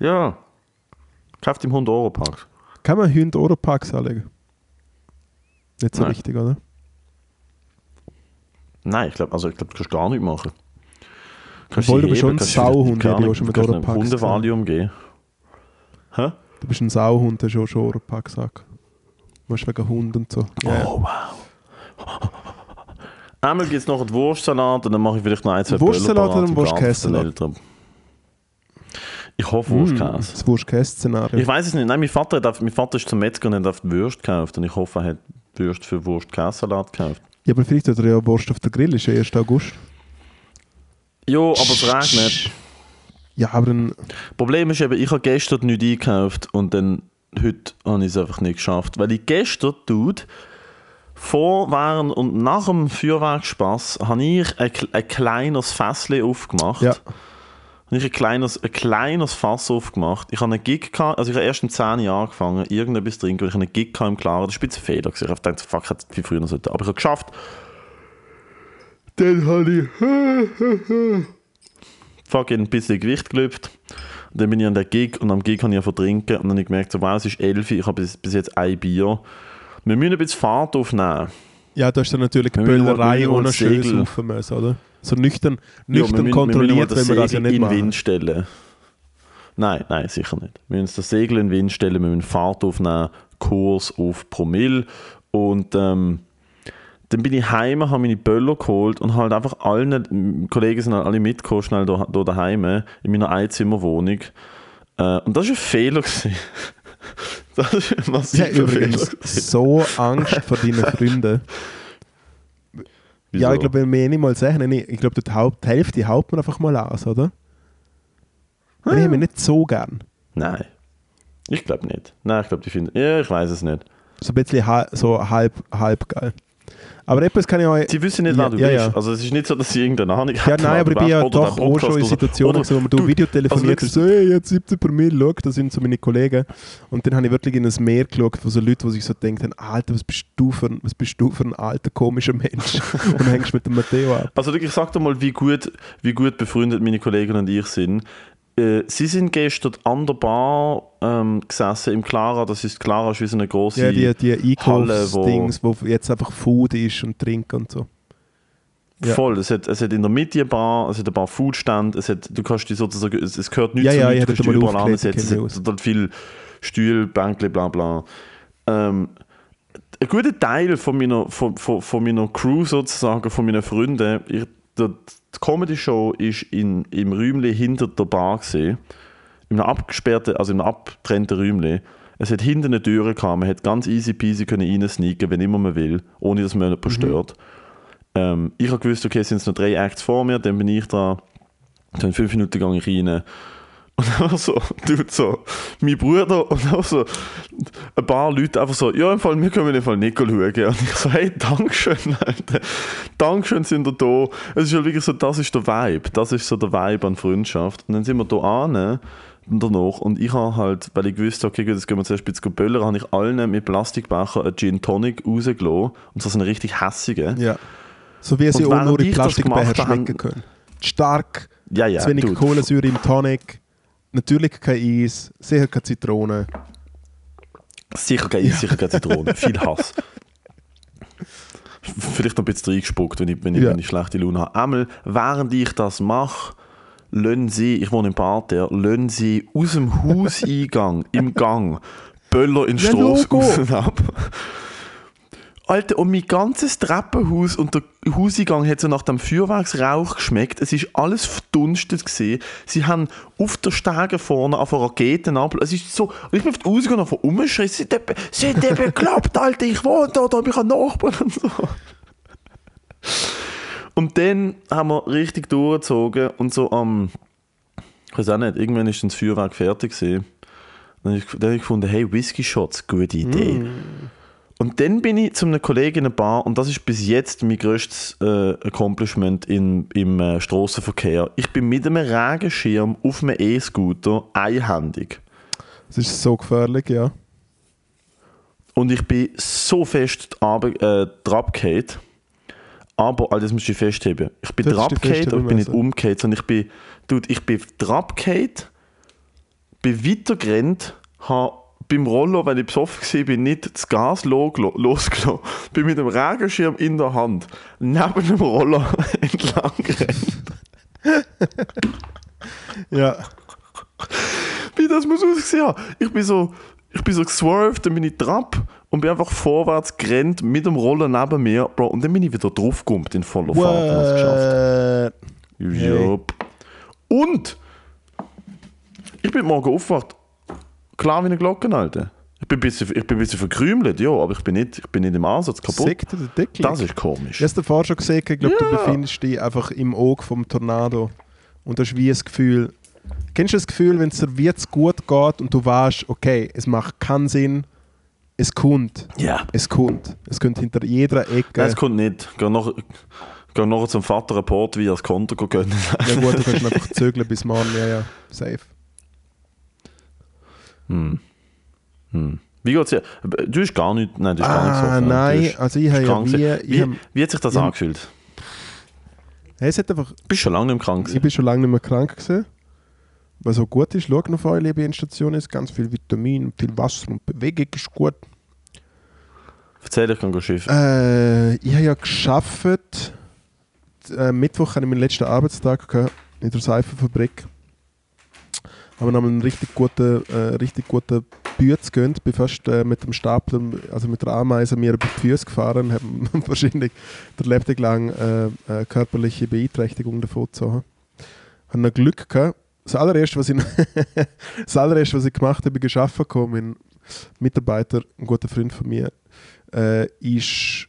ja. Kauft im 100 Euro Park. Kann man Hunde Ohrenpacks anlegen? Nicht so Nein. richtig, oder? Nein, ich glaube, also ich glaube, du kannst gar nicht machen. Kannst Obwohl, du bist heben, schon ein Sauhund, ich auch Ahnung, schon mit gesehen. Hundevalium geben. Hä? Du bist ein Sauhund, der schon schon Ohrenpacks sagt. Du musst wegen Hund und so. Ja. Oh, wow. Einmal gibt es noch einen Wurstsalat und dann mache ich vielleicht noch ein, zwei Wurstsalat oder Eltern. Ich hoffe Mm, Wurstkäse. das Wurst-Käse-Szenario. Ich weiß es nicht. Nein, mein Vater, hat, mein Vater ist zum Metzger und hat auf die Würst gekauft. Und ich hoffe, er hat Würst für Wurst-Käsesalat gekauft. Ja, aber vielleicht hat er ja Wurst auf der Grill, ist ja 1. August. Jo, aber es regnet. Ja, aber dann. Problem ist eben, ich habe gestern nichts eingekauft und dann heute habe ich es einfach nicht geschafft. Weil ich gestern, Dude, vor, während und nach dem Feuerwerksspaß habe ich ein, ein kleines Fässchen aufgemacht. Ja. Habe ich ein kleines, ein kleines Fass aufgemacht. Ich habe einen Gig gehabt, also ich habe erst um 10 Jahre angefangen, irgendetwas zu trinken, weil ich einen Gig gehabt im Klaren. Das war ein bisschen Fehler. Ich habe gedacht, fuck, hätte viel früher sollte. Aber ich habe es geschafft. Dann habe ich fucking ein bisschen Gewicht gelüpft. Und dann bin ich an der Gig und am Gig habe ich ja trinken und dann habe ich gemerkt, so, wow, es ist 11 ich habe bis, bis jetzt ein Bier. Wir müssen ein bisschen Fahrt aufnehmen. Ja, du hast dann natürlich mal- Böllerei ohne schön Segel. saufen müssen, oder? So nüchtern, Ja, wir nüchtern müssen- kontrolliert, wir wenn müssen wir das ja nicht in machen. Wind stellen. Nein, nein, sicher nicht. Wir müssen das Segel in den Wind stellen, wir müssen Fahrt aufnehmen, Kurs auf Promille und ähm, dann bin ich heim, habe meine Böller geholt und halt einfach allen, die Kollegen sind halt alle mitgekommen, schnell da, da daheim, in meiner Einzimmerwohnung. Äh, und das war ein Fehler. Das ist ein Ich übrigens so Angst vor deinen Freunden. Ja, Wieso? ich glaube, wenn wir eh nicht mal sagen, ich glaube, die, Haupt, die Hälfte haut man einfach mal aus, oder? Ah. Ich habe mich nicht so gern. Nein. Ich glaube nicht. Nein, ich glaube, die finden. Ja, ich weiß es nicht. So ein bisschen ha so halb, halb geil. Aber etwas kann ich euch... Sie wissen nicht, wer Ja, du ja, bist. ja. Also es ist nicht so, dass sie irgendeine Ahnung Ja, haben, nein, wer aber ich bin ja doch auch schon in Situationen, wo man du Video telefoniert also so, hey, jetzt 17 per Mil, schau, das sind so meine Kollegen. Und dann habe ich wirklich in ein Meer geschaut von so Leuten, die sich so denken, Alter, was bist du für ein, was bist du für ein alter, komischer Mensch? und hängst mit dem Matteo ab. Also wirklich, sag doch mal, wie gut, wie gut befreundet meine Kollegen und ich sind. Äh, sie sind gestern an der Bar ähm, gesessen im Clara. Das ist Clara ist wie so eine große Ja, die, die Halle, wo Einkaufsdings, wo jetzt einfach Food ist und Trinken und so. Ja. Voll. Es hat, es hat in der Mitte eine Bar, es hat ein paar Foodstände, es hat, du kannst die sozusagen, es, es gehört nicht Ja, zu ja, nichts, ich du kannst mal überall ansetzen, es hat total viel Stühle, Bänkle, bla bla. Ähm, ein guter Teil von meiner, von, von, von meiner Crew sozusagen, von meinen Freunden, ich, der, die Comedy-Show ist in, im Räumchen hinter der Bar gesehen, in einem abgesperrten, also in einem abgetrennten Räumchen. Es hat hinten eine Tür gehabt, man hat ganz easy peasy können reinsneaken, wenn immer man will, ohne dass man jemanden stört. Ähm, ich habe gewusst, okay, es sind noch drei Acts vor mir, dann bin ich da, dann fünf Minuten ich rein. Und dann so, tut so, mein Bruder und auch so ein paar Leute einfach so, ja, im Fall, wir können im Fall nicht schauen. Und ich so, hey, Dankeschön, Alter. Dankeschön, sind ihr da. Es ist halt wirklich so, das ist der Vibe. Das ist so der Vibe an Freundschaft. Und dann sind wir da an danach und ich habe halt, weil ich gewusst habe, okay, gut, jetzt gehen wir zuerst ein bisschen böllern, habe ich allen mit Plastikbecher einen Gin Tonic rausgelassen und so einen richtig hässigen. Ja. So wie sie auch nur in Plastikbecher schmecken können. Stark, Ja, ja, zu wenig. Kohlensäure im Tonic, natürlich kein Eis, sicher keine Zitrone. Sicher keine, sicher keine Zitrone. Viel Hass. Vielleicht noch ein bisschen reingespuckt, wenn ich, wenn ich, Ja. wenn ich schlechte Laune habe. Einmal, während ich das mache, lassen sie, ich wohne im Parterre, lassen sie aus dem Hauseingang, im Gang, Böller in die Ja, raus ab. Alter, und mein ganzes Treppenhaus und der Hauseingang hat so nach dem Feuerwerksrauch geschmeckt. Es ist alles verdunstet gesehen. Sie haben auf der Stege vorne auf Raketen ab. Es ist so, und ich bin auf die Ausgang einfach umgeschrien. Sind die, sind die bekloppt, Alter? Ich wohne da, da habe ich einen Nachbarn und so. Und dann haben wir richtig durchgezogen und so am, ich weiß auch nicht, irgendwann ist dann das Feuerwerk fertig gewesen. Dann habe ich, dann ich gefunden, hey, Whisky Shots, gute Idee. Und dann bin ich zu einem Kollegen in einer Bar und das ist bis jetzt mein grösstes äh, Accomplishment in, im äh, Strassenverkehr. Ich bin mit einem Regenschirm auf einem E-Scooter einhändig. Das ist so gefährlich, ja. Und ich bin so fest äh. Aber, also das musst du festheben. Ich bin feste aber ich bin nicht umgekehrt, sondern ich bin, dude, ich bin drabgefallen, bin weitergerannt, habe beim Rollo, wenn ich besoffen war, bin nicht das Gas lo- losgelassen, bin mit dem Regenschirm in der Hand neben dem Roller entlang gerannt. Ja. wie das muss aussehen haben. Ich bin so, ich bin so geswerved, dann bin ich Trab und bin einfach vorwärts gerannt mit dem Roller neben mir, Bro, und dann bin ich wieder draufgekommen in voller Fahrt und geschafft. Hey. Und ich bin morgen aufgewacht, klar wie eine Glocke, Alter. Ich bin ein bisschen, ich bin ein bisschen verkrümelt, ja, aber ich bin nicht, ich bin nicht im Ansatz kaputt. Dir der Deckel? Das ist komisch. Ich habe es davor schon gesehen, ich glaube, du Ja. befindest dich einfach im Auge vom Tornado. Und hast wie das Gefühl, kennst du das Gefühl, wenn es dir jetzt gut geht und du weißt, okay, es macht keinen Sinn, es kommt, Ja. es kommt. Es kommt hinter jeder Ecke. Nein, es kommt nicht. Geh nachher, geh nachher zum Vater Report, wie er das Konto gönnen. ja gut, du kannst einfach zögeln bis morgen, ja, ja, safe. Hm. Hm. Wie geht's dir? Du hast gar nicht, nein, du hast gar nicht Ah, so nein, also ich habe ja krank wie, ich wie, hab, wie hat sich das ich angefühlt? Hey, es hat einfach, Du bist schon lange nicht mehr krank ich gewesen. bin schon lange nicht mehr krank gewesen. Was so gut ist, schau noch vorher, liebe Endstation ist, ganz viel Vitamin, viel Wasser und Bewegung ist gut. Erzähl, ich kann go schiffen. Äh, ich habe ja geschafft. Äh, Mittwoch hatte ich meinen letzten Arbeitstag gehabt in der Seifenfabrik. Habe noch einen richtig guten, äh, richtig guten Bütz gegönnt. Bin fast äh, mit dem Stapler, also mit der Ameise, mir über die Füße gefahren. Habe wahrscheinlich der Lebtag lang äh, äh, körperliche Beeinträchtigung davon gezogen. Habe noch Glück gehabt. Das allererste, was ich, das allererste, was ich gemacht habe, ich arbeiten gekommen. Mein Mitarbeiter, ein guter Freund von mir, äh, ist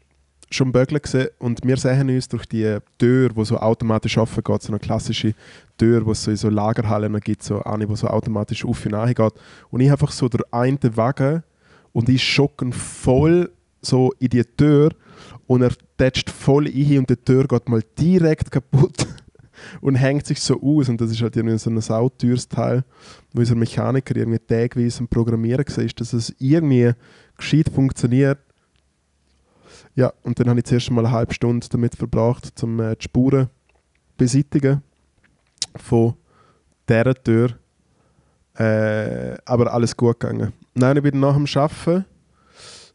schon Bögler gewesen und wir sehen uns durch die Tür, wo so automatisch offen geht, so eine klassische Tür, wo es so in so Lagerhallen gibt, so eine, wo so automatisch auf und nach geht. Und ich einfach so der eine Wagen und ich schocken voll so in die Tür und er tätscht voll ein und die Tür geht mal direkt kaputt und hängt sich so aus und das ist halt irgendwie so ein sauteures Teil, wo unser Mechaniker irgendwie tagweise am Programmieren war, dass es irgendwie gescheit funktioniert. Ja, und dann habe ich zuerst mal eine halbe Stunde damit verbracht, um äh, die Spuren beseitigen von dieser Tür. Äh, aber alles gut gegangen. Nein, ich bin nach dem Arbeiten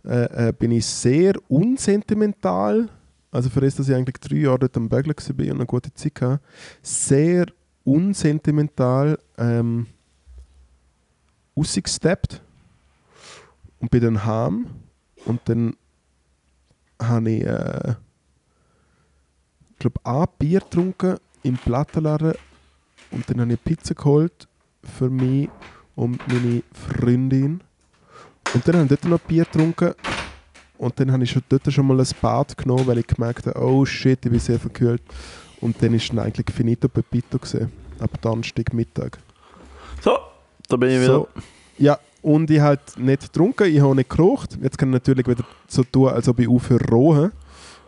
äh, äh, bin ich sehr unsentimental. Also für das, dass ich eigentlich drei Jahre dort am Bögeln war und eine gute Zeit hatte. Sehr unsentimental ähm, rausgesteppt und bin dann heim und dann habe ich äh, glaube ein Bier getrunken im Plattenladen und dann habe ich Pizza geholt für mich und meine Freundin und dann habe ich dort noch Bier getrunken und dann habe ich schon dort schon mal ein Bad genommen, weil ich gemerkt habe, oh shit, ich bin sehr verkühlt und dann ist dann eigentlich finito pepito gesehen ab Donnerstag Mittag. So, da bin ich wieder. So, ja, und ich halt nicht getrunken, ich habe nicht geraucht. Jetzt kann ich natürlich wieder so tun, als ob ich aufhöre rauchen,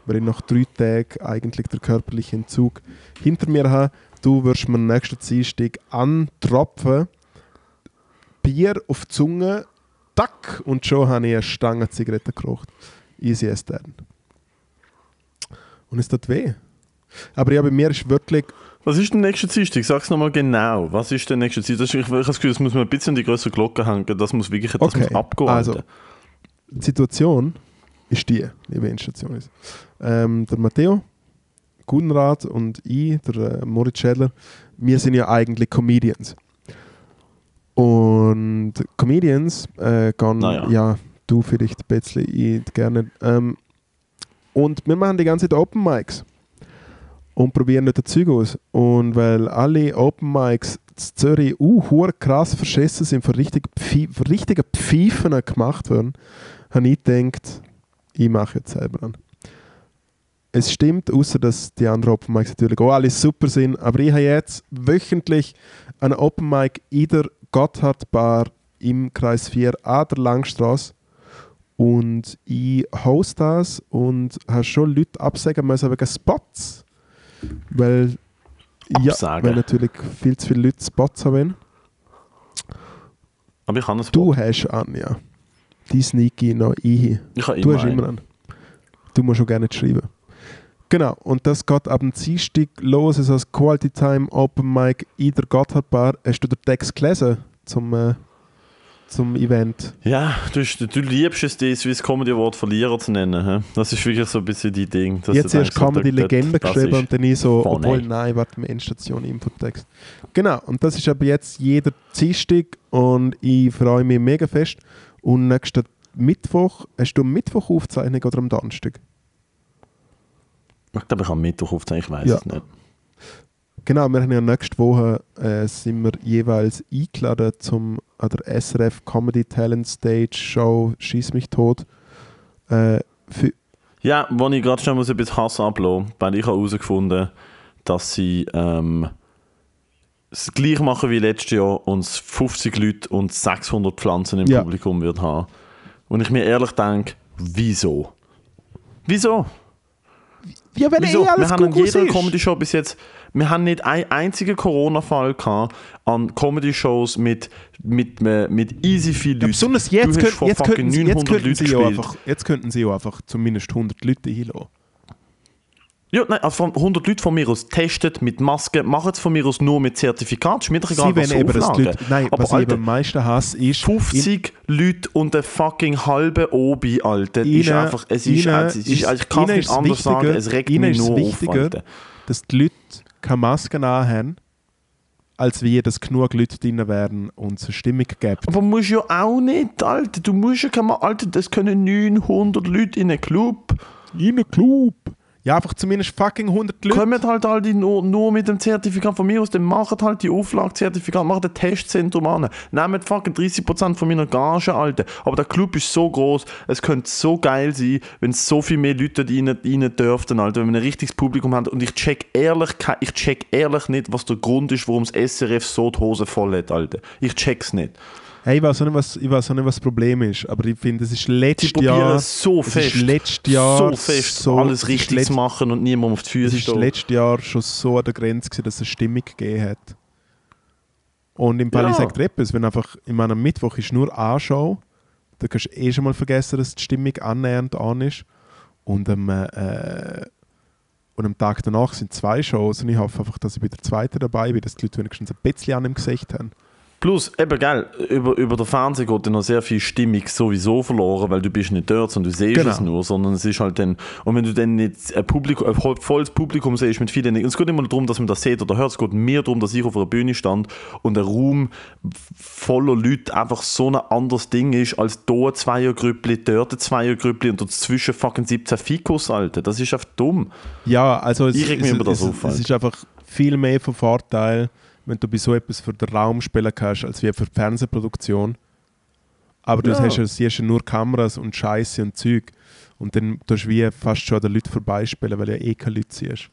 weil ich nach drei Tagen eigentlich den körperlichen Entzug hinter mir habe. Du wirst mir nächsten Dienstag antropfen, Bier auf die Zunge, tack, und schon habe ich eine Stange Zigaretten geraucht. Easy as that. Und es tut weh. Aber ja, bei mir ist wirklich Was ist der nächste Dienstag? Sag's nochmal genau. Was ist der nächste Dienstag? Ich, ich habe das Gefühl, das muss man ein bisschen an die größere Glocke hängen. Das muss wirklich das Okay, muss abgehen. also, die Situation ist die, liebe Endstation ist. Ähm, der Matteo, Gunrad und ich, der äh, Moritz Schädler, wir sind ja eigentlich Comedians. Und Comedians äh, gehen, Naja. ja, du vielleicht ein bisschen, ich gerne. Ähm, und wir machen die ganze Zeit Open Mics und probieren nicht das Zeug aus. Und weil alle Open Mics in Zürich uh, krass verschissen sind, von richtigen, Pfei von Pfeifen gemacht werden, habe ich gedacht, ich mache jetzt selber an. Es stimmt, außer dass die anderen Open Mics natürlich auch alle super sind, aber ich habe jetzt wöchentlich einen Open Mic in der Gotthardbar im Kreis 4 an der Langstrasse und ich host das und habe schon Leute absagen müssen wegen Spots, weil, ja, weil natürlich viel zu viele Leute Spots haben. Aber ich kann es Du hast an, ja. Die Sneaky noch ich. Ich habe Du immer hast immer einen. an. Du musst schon gerne schreiben. Genau, und das geht ab dem Dienstag los. Es heißt Quality Time Open Mic in der Gotthardbar. Hast du den Text gelesen zum, äh, zum Event? Ja, du, du liebst es, die Swiss Comedy Award Verlierer zu nennen. hä? Das ist wirklich so ein bisschen die Ding. Jetzt erst so, Comedy das- Legende geschrieben und dann ich so, funny. obwohl, nein, warte, Endstation Infotext. Genau, und das ist aber jetzt jeder Dienstag und ich freue mich mega fest. Und nächsten Mittwoch, hast du am Mittwoch Aufzeichnung oder am Donnerstag? Ich glaube, ich habe Mittwoch aufzeichnen, ich weiß Ja. es nicht. Genau, wir haben ja nächste Woche äh, sind wir jeweils eingeladen zum an der SRF Comedy Talent Stage Show Schieß mich tot. Äh, Ja, wo ich gerade schnell muss ein bisschen Hass ablassen weil ich habe herausgefunden, dass sie ähm, das gleich machen wie letztes Jahr und es 50 Leute und 600 Pflanzen im Ja. Publikum wird haben. Und ich mir ehrlich denke, wieso? Wieso? Ja, wenn Wieso? eh alles wir haben an Kuckuck jeder. Comedy-Show bis jetzt, wir haben nicht einen einzigen Corona-Fall gehabt an Comedy-Shows mit, mit, äh, mit easy viel Ja, Leuten. besonders Du jetzt, könnt, jetzt, könnten sie, jetzt, 900 könnten sie ja einfach, jetzt könnten sie ja einfach zumindest 100 Leute einlassen. Ja, nein, also von 100 Leute von mir aus testet mit Maske, machen es von mir aus nur mit Zertifikat, ist mir doch egal, was eben das. Leute, nein, Aber was ich Alter, am meisten hasse, ist, 50 Leute und ein fucking halbe Obi, Alter. ist Ihnen- einfach, es ist, Ihnen es ist, ich kann es nicht anders sagen, es regt mich ist nur auf, wichtiger, Alter. dass die Leute keine Masken anhaben, als wie, dass genug Leute drin wären und es eine Stimmung gibt. Aber musst ja auch nicht, Alter. Du musst ja keine, Alter, das können 900 Leute in einen Club. In einen Club. Ja, einfach zumindest fucking 100 Leute. Kommen halt all die nur, nur mit dem Zertifikat von mir aus, dann machen halt die Auflagezertifikat, machen ein Testzentrum an. Nehmt fucking 30% von meiner Gage, Alter. Aber der Club ist so groß, es könnte so geil sein, wenn so viel mehr Leute rein, rein dürften, Alter, wenn wir ein richtiges Publikum haben. Und ich check ehrlich, ich check ehrlich nicht, was der Grund ist, warum das SRF so die Hose voll hat, Alter. Ich check's nicht. Hey, ich weiß auch nicht, was, ich weiß auch nicht, was das Problem ist, aber ich finde, es ist letztes Jahr... so es fest, Ist letztes Jahr so fest, so- alles es richtig zu machen und niemand auf die Es Füße ist steht. letztes Jahr schon so an der Grenze, gewesen, dass es eine Stimmung gegeben hat. Und im Fall, Ja. dir etwas, wenn einfach, ich meine, am Mittwoch ist nur Anschau, dann kannst du eh schon mal vergessen, dass die Stimmung annähernd an ist. Und am, äh, und am Tag danach sind zwei Shows und ich hoffe einfach, dass ich bei der zweiten dabei bin, dass die Leute wenigstens ein bisschen an dem Gesicht haben. Plus, eben, gell, über, über den Fernseher geht dann noch sehr viel Stimmung sowieso verloren, weil du bist nicht dort, sondern du siehst Genau. es nur, sondern es ist halt dann, und wenn du dann nicht ein, Publikum, ein voll- volles Publikum siehst mit vielen, es geht nicht mal darum, dass man das sieht oder hört, es geht mehr darum, dass ich auf einer Bühne stand und ein Raum voller Leute einfach so ein anderes Ding ist, als da ein Zweiergrüppli, dort ein Zweiergrüppli und dazwischen fucking 17 Fikus, Alter. Das ist einfach dumm. Ja, also es, Ich reg mich es, über das es, auf, es ist einfach viel mehr von Vorteil, wenn du bei so etwas für den Raum spielen kannst, als wie für die Fernsehproduktion. Aber du Ja. hast ja, siehst ja nur Kameras und Scheiße und Zeug. Und dann tust du wie fast schon an den Leuten vorbeispielen, weil du ja eh keine Leute siehst.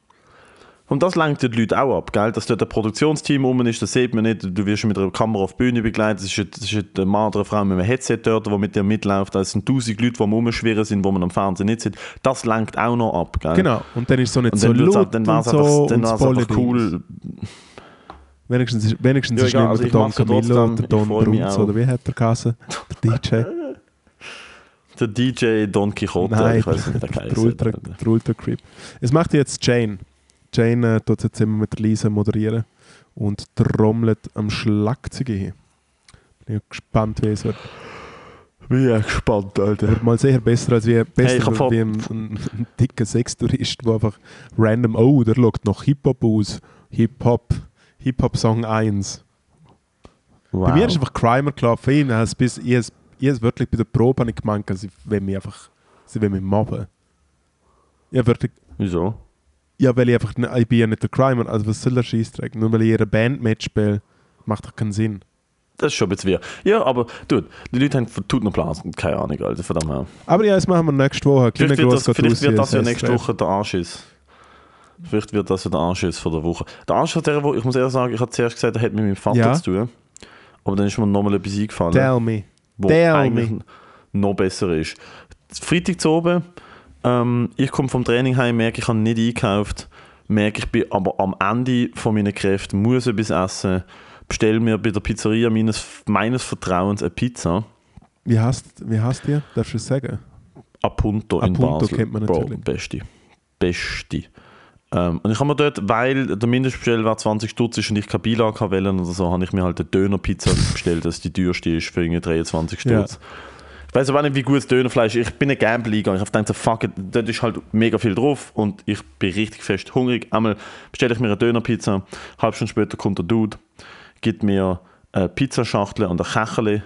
Und das lenkt ja die Leute auch ab, gell? dass dort ein Produktionsteam rum ist, das sieht man nicht. Du wirst mit einer Kamera auf die Bühne begleitet, es ist, das ist ein Mann oder eine Frau mit einem Headset dort, der mit dir mitläuft. Es sind tausend Leute, die Rumschwirren sind, wo man am Fernsehen nicht sieht. Das lenkt auch noch ab. Gell? Genau. Und dann ist es so nicht Und so dann, wird's auch- laut dann und war es so einfach, dann und das war's einfach cool. Wenigstens ist, wenigstens Ja, ist egal, nicht also mehr ich der Don Camillo oder der Don Brunz oder wie hat er geheißen? Der DJ. Der DJ Don Quixote, Nein, ich weiß nicht, der der, Ultra, der Ultra Creep. Es macht jetzt Jane. Jane äh, tut jetzt immer mit der Lisa moderieren und trommelt am Schlagzeug hin. Bin ich gespannt, wie es wird. Bin ja gespannt, Alter. Wird mal sehr besser als wie, besser vor- wie ein, ein, ein dicker Sextourist, der einfach random, oh, der schaut noch Hip-Hop aus. Hip-Hop, Hip-Hop-Song 1. Wow. Bei mir ist einfach Crimer gelaufen. Ich habe es bis, ich, has wirklich bei der Probe habe ich gemeint, sie wollen mich einfach, sie wollen mich mobben. Ja, wirklich, Wieso? ja, weil ich einfach, ich bin ja nicht der Crimer, also was soll der Scheißdreck? Nur weil ich ihre Band mitspiele, macht doch keinen Sinn. Das ist schon ein bisschen wirr. Ja, aber dude, die Leute haben tut noch Blasen, keine Ahnung, Alter, verdammt her. Aber ja, das machen wir nächste Woche. Vielleicht wird das, vielleicht wird das ja nächste. Woche der Anschiss. Vielleicht wird das ja der Anschiss von der Woche. Der Anschiss hat der Woche, ich muss ehrlich sagen, ich habe zuerst gesagt, er hat mit meinem Vater Ja. zu tun. Aber dann ist mir nochmal etwas eingefallen, Tell me. wo tell eigentlich me. noch besser ist. Freitag zu oben, ähm, ich komme vom Training heim, merke, ich habe nicht eingekauft, merke, ich bin aber am Ende von meinen Kräften, muss etwas essen, bestelle mir bei der Pizzeria meines, meines Vertrauens eine Pizza. Wie heißt, wie heißt die? Darfst du es sagen? Apunto, in Apunto Basel. kennt man Bro, natürlich. beste. Beste. Ähm, und ich habe mir dort, weil der Mindestbestellwert 20 Stutz ist und ich keine Beilage wollen oder so, habe ich mir halt eine Dönerpizza bestellt, das die teuerste ist für irgendwie 23 Stutz. Ich weiß aber auch nicht, wie gut das Dönerfleisch ist. Ich bin ein Gamble eingegangen. Ich habe gedacht, so, fuck it, dort ist halt mega viel drauf und ich bin richtig fest hungrig. Einmal bestelle ich mir eine Dönerpizza, halbe Stunde später kommt der Dude, gibt mir eine Pizzaschachtel und ein Kecheli.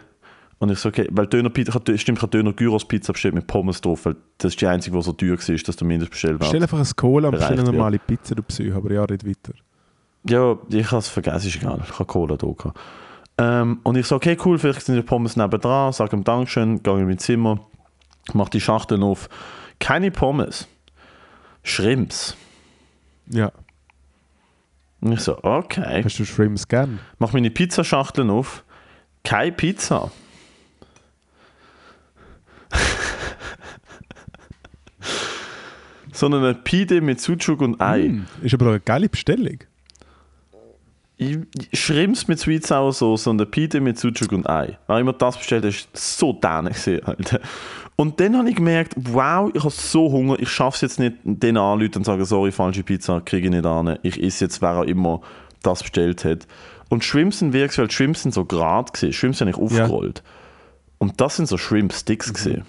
Und ich so, okay, weil Dönerpizza, stimmt, ich habe Döner Gyros Pizza bestellt mit Pommes drauf, weil das ist die einzige, die so teuer war, dass der Mindestbestellwert. Bestell einfach ein Cola und bestell eine normale Pizza, du Psycho. Aber ja, red weiter. Ja, ich habe es vergessen, ist egal. Ich habe Cola da gehabt. Ähm, und ich so, okay, cool, vielleicht sind die Pommes nebendran, sage ihm Dankeschön, gehe in mein Zimmer, mache die Schachteln auf. Keine Pommes. Shrimps. Ja. Und ich so, okay. Hast du Shrimps gern? Mach meine Pizzaschachteln auf. Keine Pizza. Sondern eine Pide mit Sucuk und Ei. Mm, ist aber eine geile Bestellung. Shrimps mit Sweet Sour Sauce und eine Pide mit Sucuk und Ei. Wenn ich mir das bestellt habe, ist so däne gesehen, Alter. Und dann habe ich gemerkt, wow, ich habe so Hunger, ich schaffe es jetzt nicht, den anzuleiten und sagen, sorry, falsche Pizza, kriege ich nicht an. Ich esse jetzt, wer auch immer das bestellt hat. Und Shrimps sind wirklich, weil Shrimps sind so gerade gesehen. Shrimps sind nicht aufgerollt. Und das sind so Shrimp-Sticks gesehen.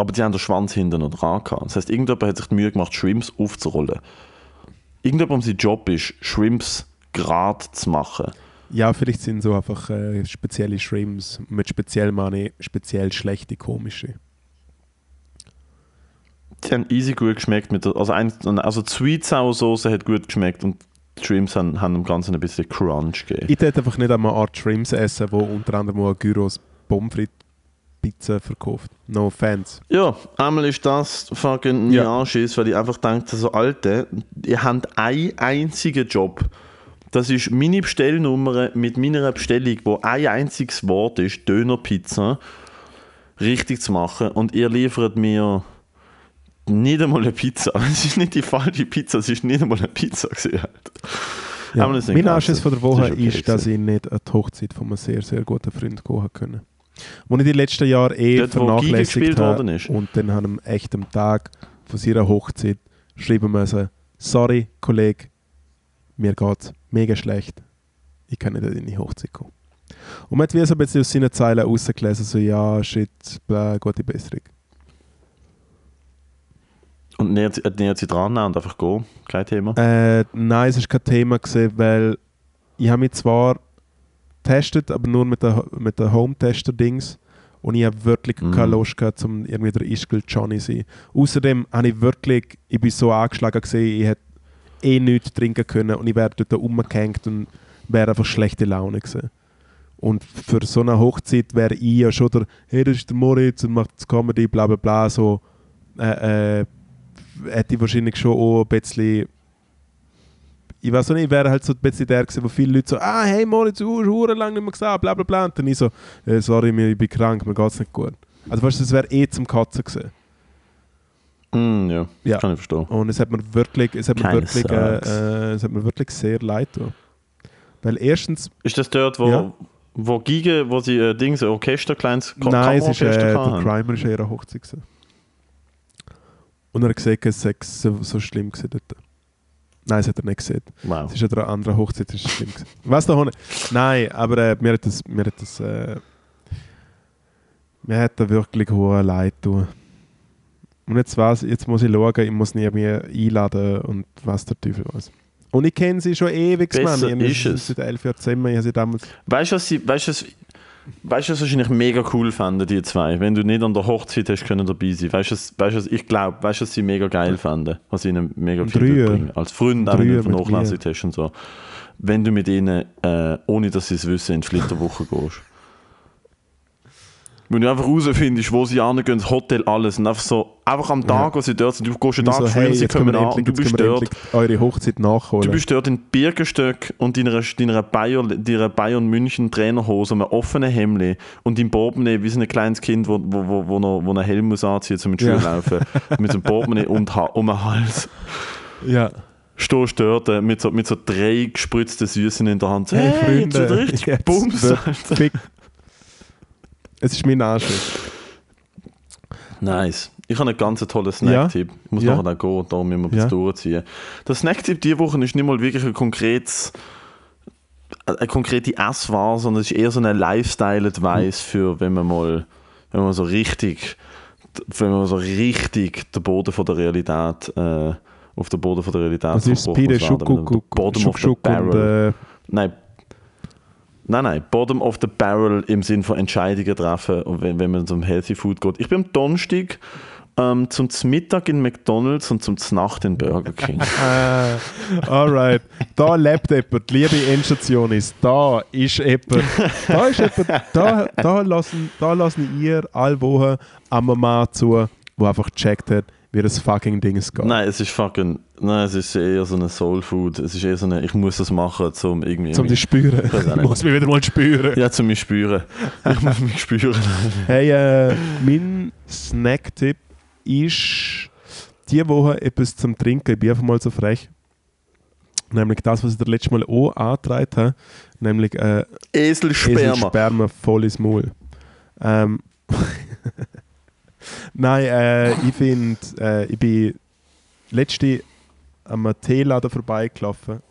Aber die haben den Schwanz hinten noch dran gehabt. Das heißt, irgendjemand hat sich die Mühe gemacht, Shrimps aufzurollen. Irgendjemand sein Job ist, Shrimps gerade zu machen. Ja, vielleicht sind so einfach äh, spezielle Shrimps. Mit speziell meine speziell schlechte, komische. Die haben easy gut geschmeckt. Mit der, also, ein, also die Sweet Sour Soße hat gut geschmeckt und die Shrimps haben, haben dem Ganzen ein bisschen Crunch gegeben. Ich würde einfach nicht einmal Art Shrimps essen, wo unter anderem auch Gyros Pommes frites Pizza verkauft. No offense. Ja, einmal ist das fucking Ja. ja. Anschiss, weil ich einfach denke, so Alte, ihr habt einen einzigen Job. Das ist meine Bestellnummer mit meiner Bestellung, wo ein einziges Wort ist, Dönerpizza, richtig zu machen. Und ihr liefert mir nicht einmal eine Pizza. Es ist nicht die falsche Pizza, es ist nicht einmal eine Pizza gewesen. Ja. Das Mein. Anschiss von der Das Woche ist okay ist, dass ich nicht an die Hochzeit von einem sehr, sehr guten Freund gehen können. Wo ich die letzten Jahre eh Dort, vernachlässigt habe. Und dann haben wir echt am Tag von seiner Hochzeit schreiben müssen, sorry, Kollege, mir geht's mega schlecht. Ich kann nicht in die Hochzeit gehen. Und man hat wie so ein bisschen aus seinen Zeilen rausgelesen, so ja, shit, bla, gute Besserung. Und nähert, sie- äh, nähert sie dran und einfach gehen. Kein Thema. Äh, nein, es war kein Thema, gewesen, weil ich habe mich zwar getestet, aber nur mit der, mit der Home-Tester-Dings und ich habe wirklich Mhm. keine Lust gehabt, um irgendwie der Ischgl Johnny zu sein. Außerdem habe ich wirklich, ich bin so angeschlagen gesehen, ich hätte eh nichts trinken können und ich wäre dort rumgehängt und wäre einfach schlechte Laune gewesen. Und für so eine Hochzeit wäre ich ja schon der, hey, das ist der Moritz und macht das Comedy, bla bla bla, so, äh, äh, hätte ich wahrscheinlich schon auch ein bisschen ich weiß auch nicht, ich wäre halt so ein bisschen der gewesen, wo viele Leute so, ah, hey Moritz, du hast lange nicht mehr gesehen, bla bla bla. Und dann ich so, äh, sorry, mir- ich bin krank, mir geht's nicht gut. Also weißt du, das wäre eh zum Katzen gewesen. Mm, ja, Ja. kann ich verstehen. Und es hat mir wirklich, es hat mir Keine wirklich, äh, äh, es hat mir wirklich sehr leid getan. Weil erstens, Ist das dort, wo, Ja. wo Giga, wo sie äh, Dings, Orchester, kleines nein, es ist, äh, der? Crimer ist ihre Hochzeit gewesen. Und er hat gesagt, es sei so, so schlimm gewesen dort. Nein, das hat er nicht gesehen. Wow. Es ist an einer anderen Hochzeit, das ist schlimm. Was da nicht? Nein, aber äh, mir hat das, mir hat das, äh, mir hat da wirklich hohe Leid tun. Und jetzt weiß, jetzt muss ich schauen, ich muss nie mehr einladen und was der Teufel weiß. Und ich kenne sie schon ewig, Besser Mann. Ich ist es. seit elf Jahren zusammen. Ich habe sie damals Weißt du, was sie, weißt was, weißt du, was wahrscheinlich mega cool fanden, die zwei, wenn du nicht an der Hochzeit hast können dabei sein. Weißt du, weißt du, was ich glaube, weißt du, was sie mega geil fanden, was ihnen mega viel bringen. Als Freund, auch wenn du vernachlässigt hast und so. Wenn du mit ihnen, äh, ohne dass sie es wissen, in die Flitterwoche gehst. Wenn du einfach rausfindest, wo sie hingehen, das Hotel, alles. Und einfach so, einfach am Tag, wo sie dort sind, du gehst einen Ich Tag so, früher, hey, sie jetzt kommen an, endlich, und du jetzt bist dort. eure Hochzeit nachholen. Du bist dort in Birkenstock und deiner, Bayern, deiner Bayern München Trainerhose, einem offenen Hemd und im Portemonnaie wie so ein kleines Kind, wo, wo, wo, wo, noch, wo einen Helm muss anziehen zum in die Schule Ja. laufen. mit so einem Portemonnaie und ha um den Hals. ja. Stehst dort äh, mit so, mit so drei gespritzten Süßen in der Hand. Hey, hey, jetzt Freunde, wird richtig jetzt Bums. wird. Es ist mein Anschluss. Nice. Ich habe einen ganz tollen Snack-Tipp. Ich muss Ja. nachher dann gehen, da müssen wir Ja. etwas durchziehen. Der Snack-Tipp diese Woche ist nicht mal wirklich ein konkretes eine konkrete Essware, sondern es ist eher so eine Lifestyle-Advice für, wenn man mal, wenn man so richtig, wenn man so richtig den Boden von der Realität, äh, auf den Boden von der Realität Das ist Pide den Bottom of the Schuk und äh, Nein. Nein, nein, Bottom of the Barrel im Sinn von Entscheidungen treffen, wenn, wenn man zum Healthy Food geht. Ich bin am Donnerstag ähm, zum Mittag in McDonalds und zum Nacht in Burger King. Äh, alright. Da lebt jemand, liebe Endstation ist, da ist jemand, da ist jemand, da, da, lassen, da lassen ihr alle Wochen eine Mann zu, der einfach gecheckt hat, wie das fucking Ding geht. nein, es ist fucking, nein, es ist eher so eine Soul Food. Es ist eher so eine, ich muss das machen, zum irgendwie. Zum dich spüren. Ich muss mich wieder mal spüren. ja, zum mich spüren. Ich muss mich spüren. Hey, äh, mein Snack-Tipp ist diese Woche etwas zum Trinken. Ich bin einfach mal so frech. Nämlich das, was ich das letzte Mal auch angetragen habe. Nämlich äh, Eselsperma. Sperma voll ins Maul. Ähm, Nein, äh, ich finde, äh, ich bin letzte am Teeladen vorbeigelaufen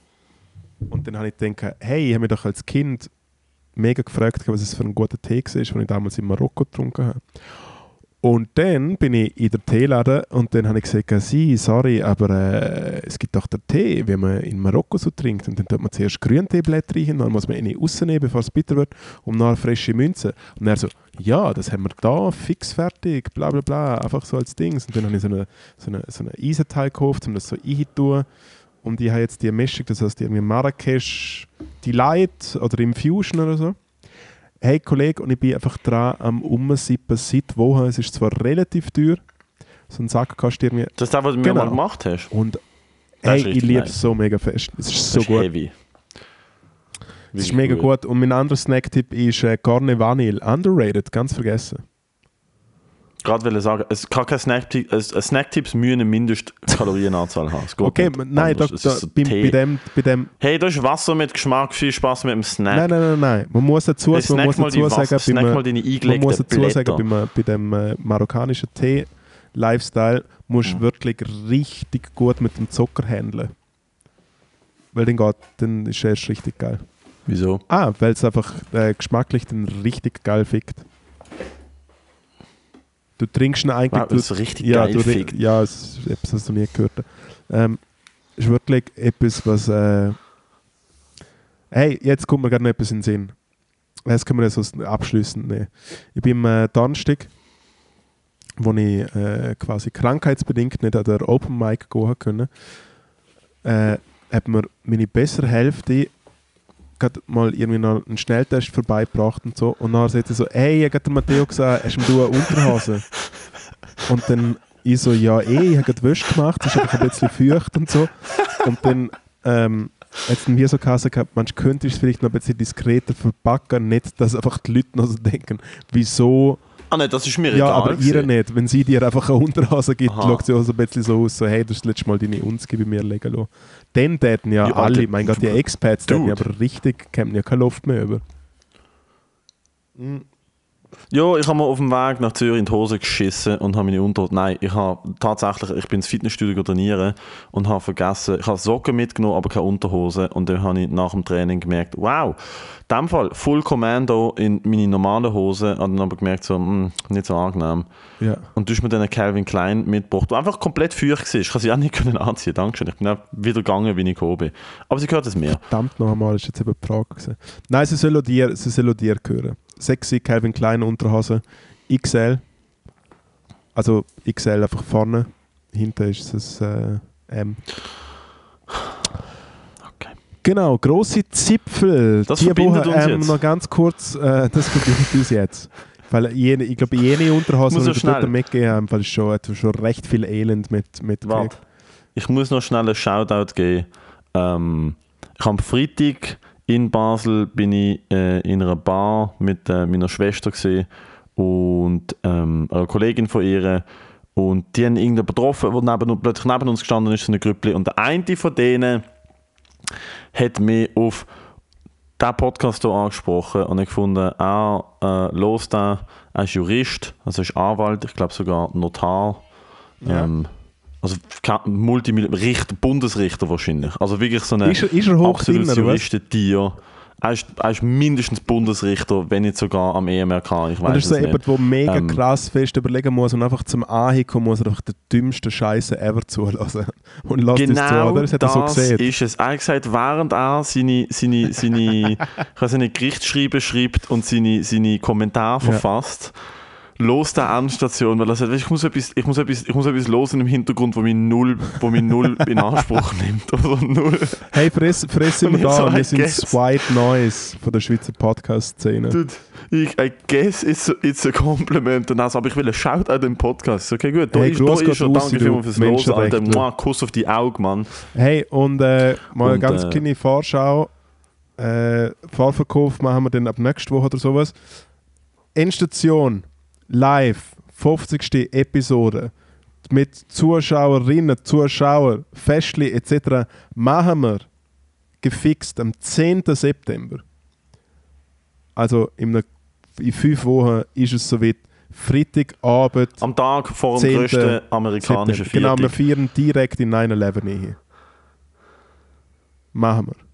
und dann habe ich gedacht, hey, ich habe mich doch als Kind mega gefragt, was es für ein guter Tee war, den ich damals in Marokko getrunken habe. Und dann bin ich in der Teeladen und dann habe ich gesagt, sie, sorry, aber äh, es gibt doch den Tee, wie man in Marokko so trinkt. Und dann tut man zuerst Grünteeblätter rein, dann muss man ihn rausnehmen, bevor es bitter wird, und dann frische Münzen. Und er so, ja, das haben wir da, fix fertig, bla bla bla, einfach so als Dings. Und dann habe ich so einen so eine, so eine Eisenteil gekauft, um das so einzutun. Und ich habe jetzt die Mischung, das heißt irgendwie Marrakesch Delight oder Infusion oder so. Hey Kollege, und ich bin einfach dran am Umsippen seit Wochen. Es ist zwar relativ teuer, so ein Sack kostet irgendwie. Das ist das, was du mir Genau. mal gemacht hast. Und hey, ich liebe es so mega fest. Es ist so das ist gut. heavy. Es ist mega gut. Und mein anderer Snacktipp ist äh, Garne Vanille. Underrated, ganz vergessen. Gerade will ich sagen, es kann kein Snacktipp, ein ein Snacktipps müssen eine Mindestkalorienanzahl haben. Es Okay, nicht nein, da. Es da, ist so bei, bei, dem, bei dem. Hey, da ist Wasser mit Geschmack, viel Spaß mit dem Snack. Nein, nein, nein, nein. Man muss dazu, Hey, man muss dazu sagen, snack beim, mal deine man muss dazu sagen, Blätter. beim, bei dem äh, marokkanischen Tee-Lifestyle musst du wirklich richtig gut mit dem Zucker handeln. Weil dann geht, dann ist erst richtig geil. Wieso? Ah, weil es einfach äh, geschmacklich dann richtig geil fickt. Du trinkst ihn eigentlich. Wow, du, das ist richtig ja, geil du, fickt. Ja, es ist etwas, was du nie gehört hast. Ähm, ist wirklich etwas, was. Äh, hey, jetzt kommt mir gerade noch etwas in den Sinn. Das können wir so abschließend nehmen. Ich bin am äh, Donnerstag, wo ich äh, quasi krankheitsbedingt nicht an der Open Mic gehen können, äh, hat mir meine bessere Hälfte gerade mal irgendwie noch einen Schnelltest vorbeigebracht und so. Und dann sagt er so, hey, ich habe gerade Matteo gesagt, hast du eine Unterhose? und dann ich so, ja eh, ich habe gerade Wäsche gemacht, es ist einfach ein bisschen feucht und so. Und dann ähm, hat wie so gehabt, man könnte es vielleicht noch ein bisschen diskreter verpacken, nicht, dass einfach die Leute noch so denken, wieso Ah nein, das ist mir ja, egal. aber ihr nicht. Wenn sie dir einfach eine Unterhose gibt, Aha. schaut sie auch so ein bisschen so aus, so, hey, du hast das letzte Mal deine Unski bei mir legen lassen. Dann täten ja, Ja, alle, mein Gott, die Expats täten ja aber richtig, kämen ja keine Luft mehr über. Ja, ich habe mir auf dem Weg nach Zürich in die Hose geschissen und habe meine Unterhose. Nein, ich habe tatsächlich, ich bin ins Fitnessstudio trainieren und habe vergessen, ich habe Socken mitgenommen, aber keine Unterhose. Und dann habe ich nach dem Training gemerkt, wow, in dem Fall Full Commando in meine normale Hose. Und dann aber gemerkt, so, hm, nicht so angenehm. Ja. Und du hast mir dann einen Calvin Klein mitgebracht, der einfach komplett feucht war. Ich kann sie auch nicht können anziehen, Dankeschön. Ich bin auch wieder gegangen, wie ich gekommen bin. Aber sie gehört es mir. Verdammt noch einmal, ist jetzt eben die Frage gewesen. Nein, sie soll auch dir, sie soll auch dir gehören. Sexy Calvin Klein Unterhose, XL. Also XL einfach vorne, hinten ist es äh, M. Okay. Genau, grosse Zipfel. Das Die verbindet Woche, uns ähm, jetzt. Noch ganz kurz, äh, das verbindet uns jetzt. Weil jene, ich glaube, jene Unterhose, die wir dort mitgegeben haben, weil es schon, schon recht viel Elend mit, mit Warte. Ich muss noch schnell einen Shoutout geben. Ähm, ich am Freitag in Basel bin ich äh, in einer Bar mit äh, meiner Schwester gesehen und ähm, einer Kollegin von ihr. Und die haben irgendjemanden getroffen, der neben, plötzlich neben uns gestanden ist, so eine Grüppli. Und der eine von denen hat mich auf diesen Podcast hier angesprochen und ich gefunden, er äh, los da, er ist Jurist, also ist Anwalt, ich glaube sogar Notar. Ja. Ähm, also Richter, Bundesrichter wahrscheinlich. Also wirklich so ein absolutes? Juristentier. Er ist, er ist mindestens Bundesrichter, wenn nicht sogar am EMRK. Ich Und weiß das ist so jemand, der mega Ähm, krass fest überlegen muss und einfach zum Ankommen muss er einfach den dümmsten Scheiße ever zulassen. Und lässt es zu, Genau oder? Das hat er so gesehen. ist es. Er hat gesagt, während er seine, seine, seine, nicht, Gerichtsschreiben schreibt und seine, seine Kommentare Ja. verfasst, los der Endstation, weil er sagt, ich muss etwas, ich muss etwas, ich muss etwas losen im Hintergrund, wo mich null, wo mich null in Anspruch nimmt. Oder null. Hey, fress, fress immer so, da. I Wir sind guess. White Noise von der Schweizer Podcast-Szene. Dude, ich, I guess it's a, it's a compliment. Und also, aber ich will einen Shout an den Podcast. Okay, gut. Da Hey, ist, da ist raus, Danke vielmals fürs Losen, Alter. Mua, Kuss auf die Augen, Mann. Hey, und äh, mal eine Und, ganz äh, kleine Vorschau. Äh, Fahrverkauf machen wir dann ab nächste Woche oder sowas. Endstation, live, 50. Episode. Mit Zuschauerinnen, Zuschauer, Festli etc. machen wir gefixt am 10. September. Also in, in fünf Wochen ist es soweit. Freitagabend. Am Tag vor dem 10. grössten amerikanischen September. Genau, wir Viertel. feiern direkt in 9-11 hier. Machen wir.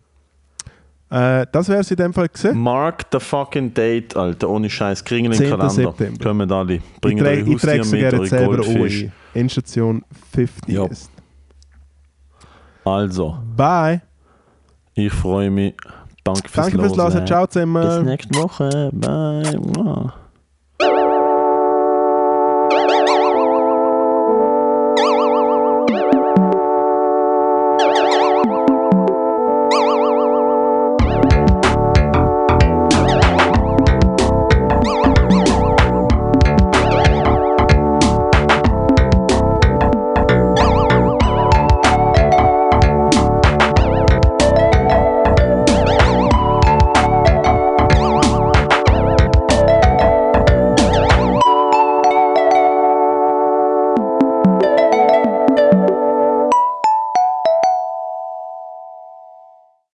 Äh, das wäre es in dem Fall gesehen. Mark the fucking date, Alter. Ohne Scheiß. 10. den Kalender. September. Kommen alle. Bringen eure ich trage mit, gerne selber ein. Endstation 50 Ja. ist. Also, Bye. ich freue mich. Danke fürs Danke fürs Losen. Ciao zusammen. Bis nächste Woche. Bye.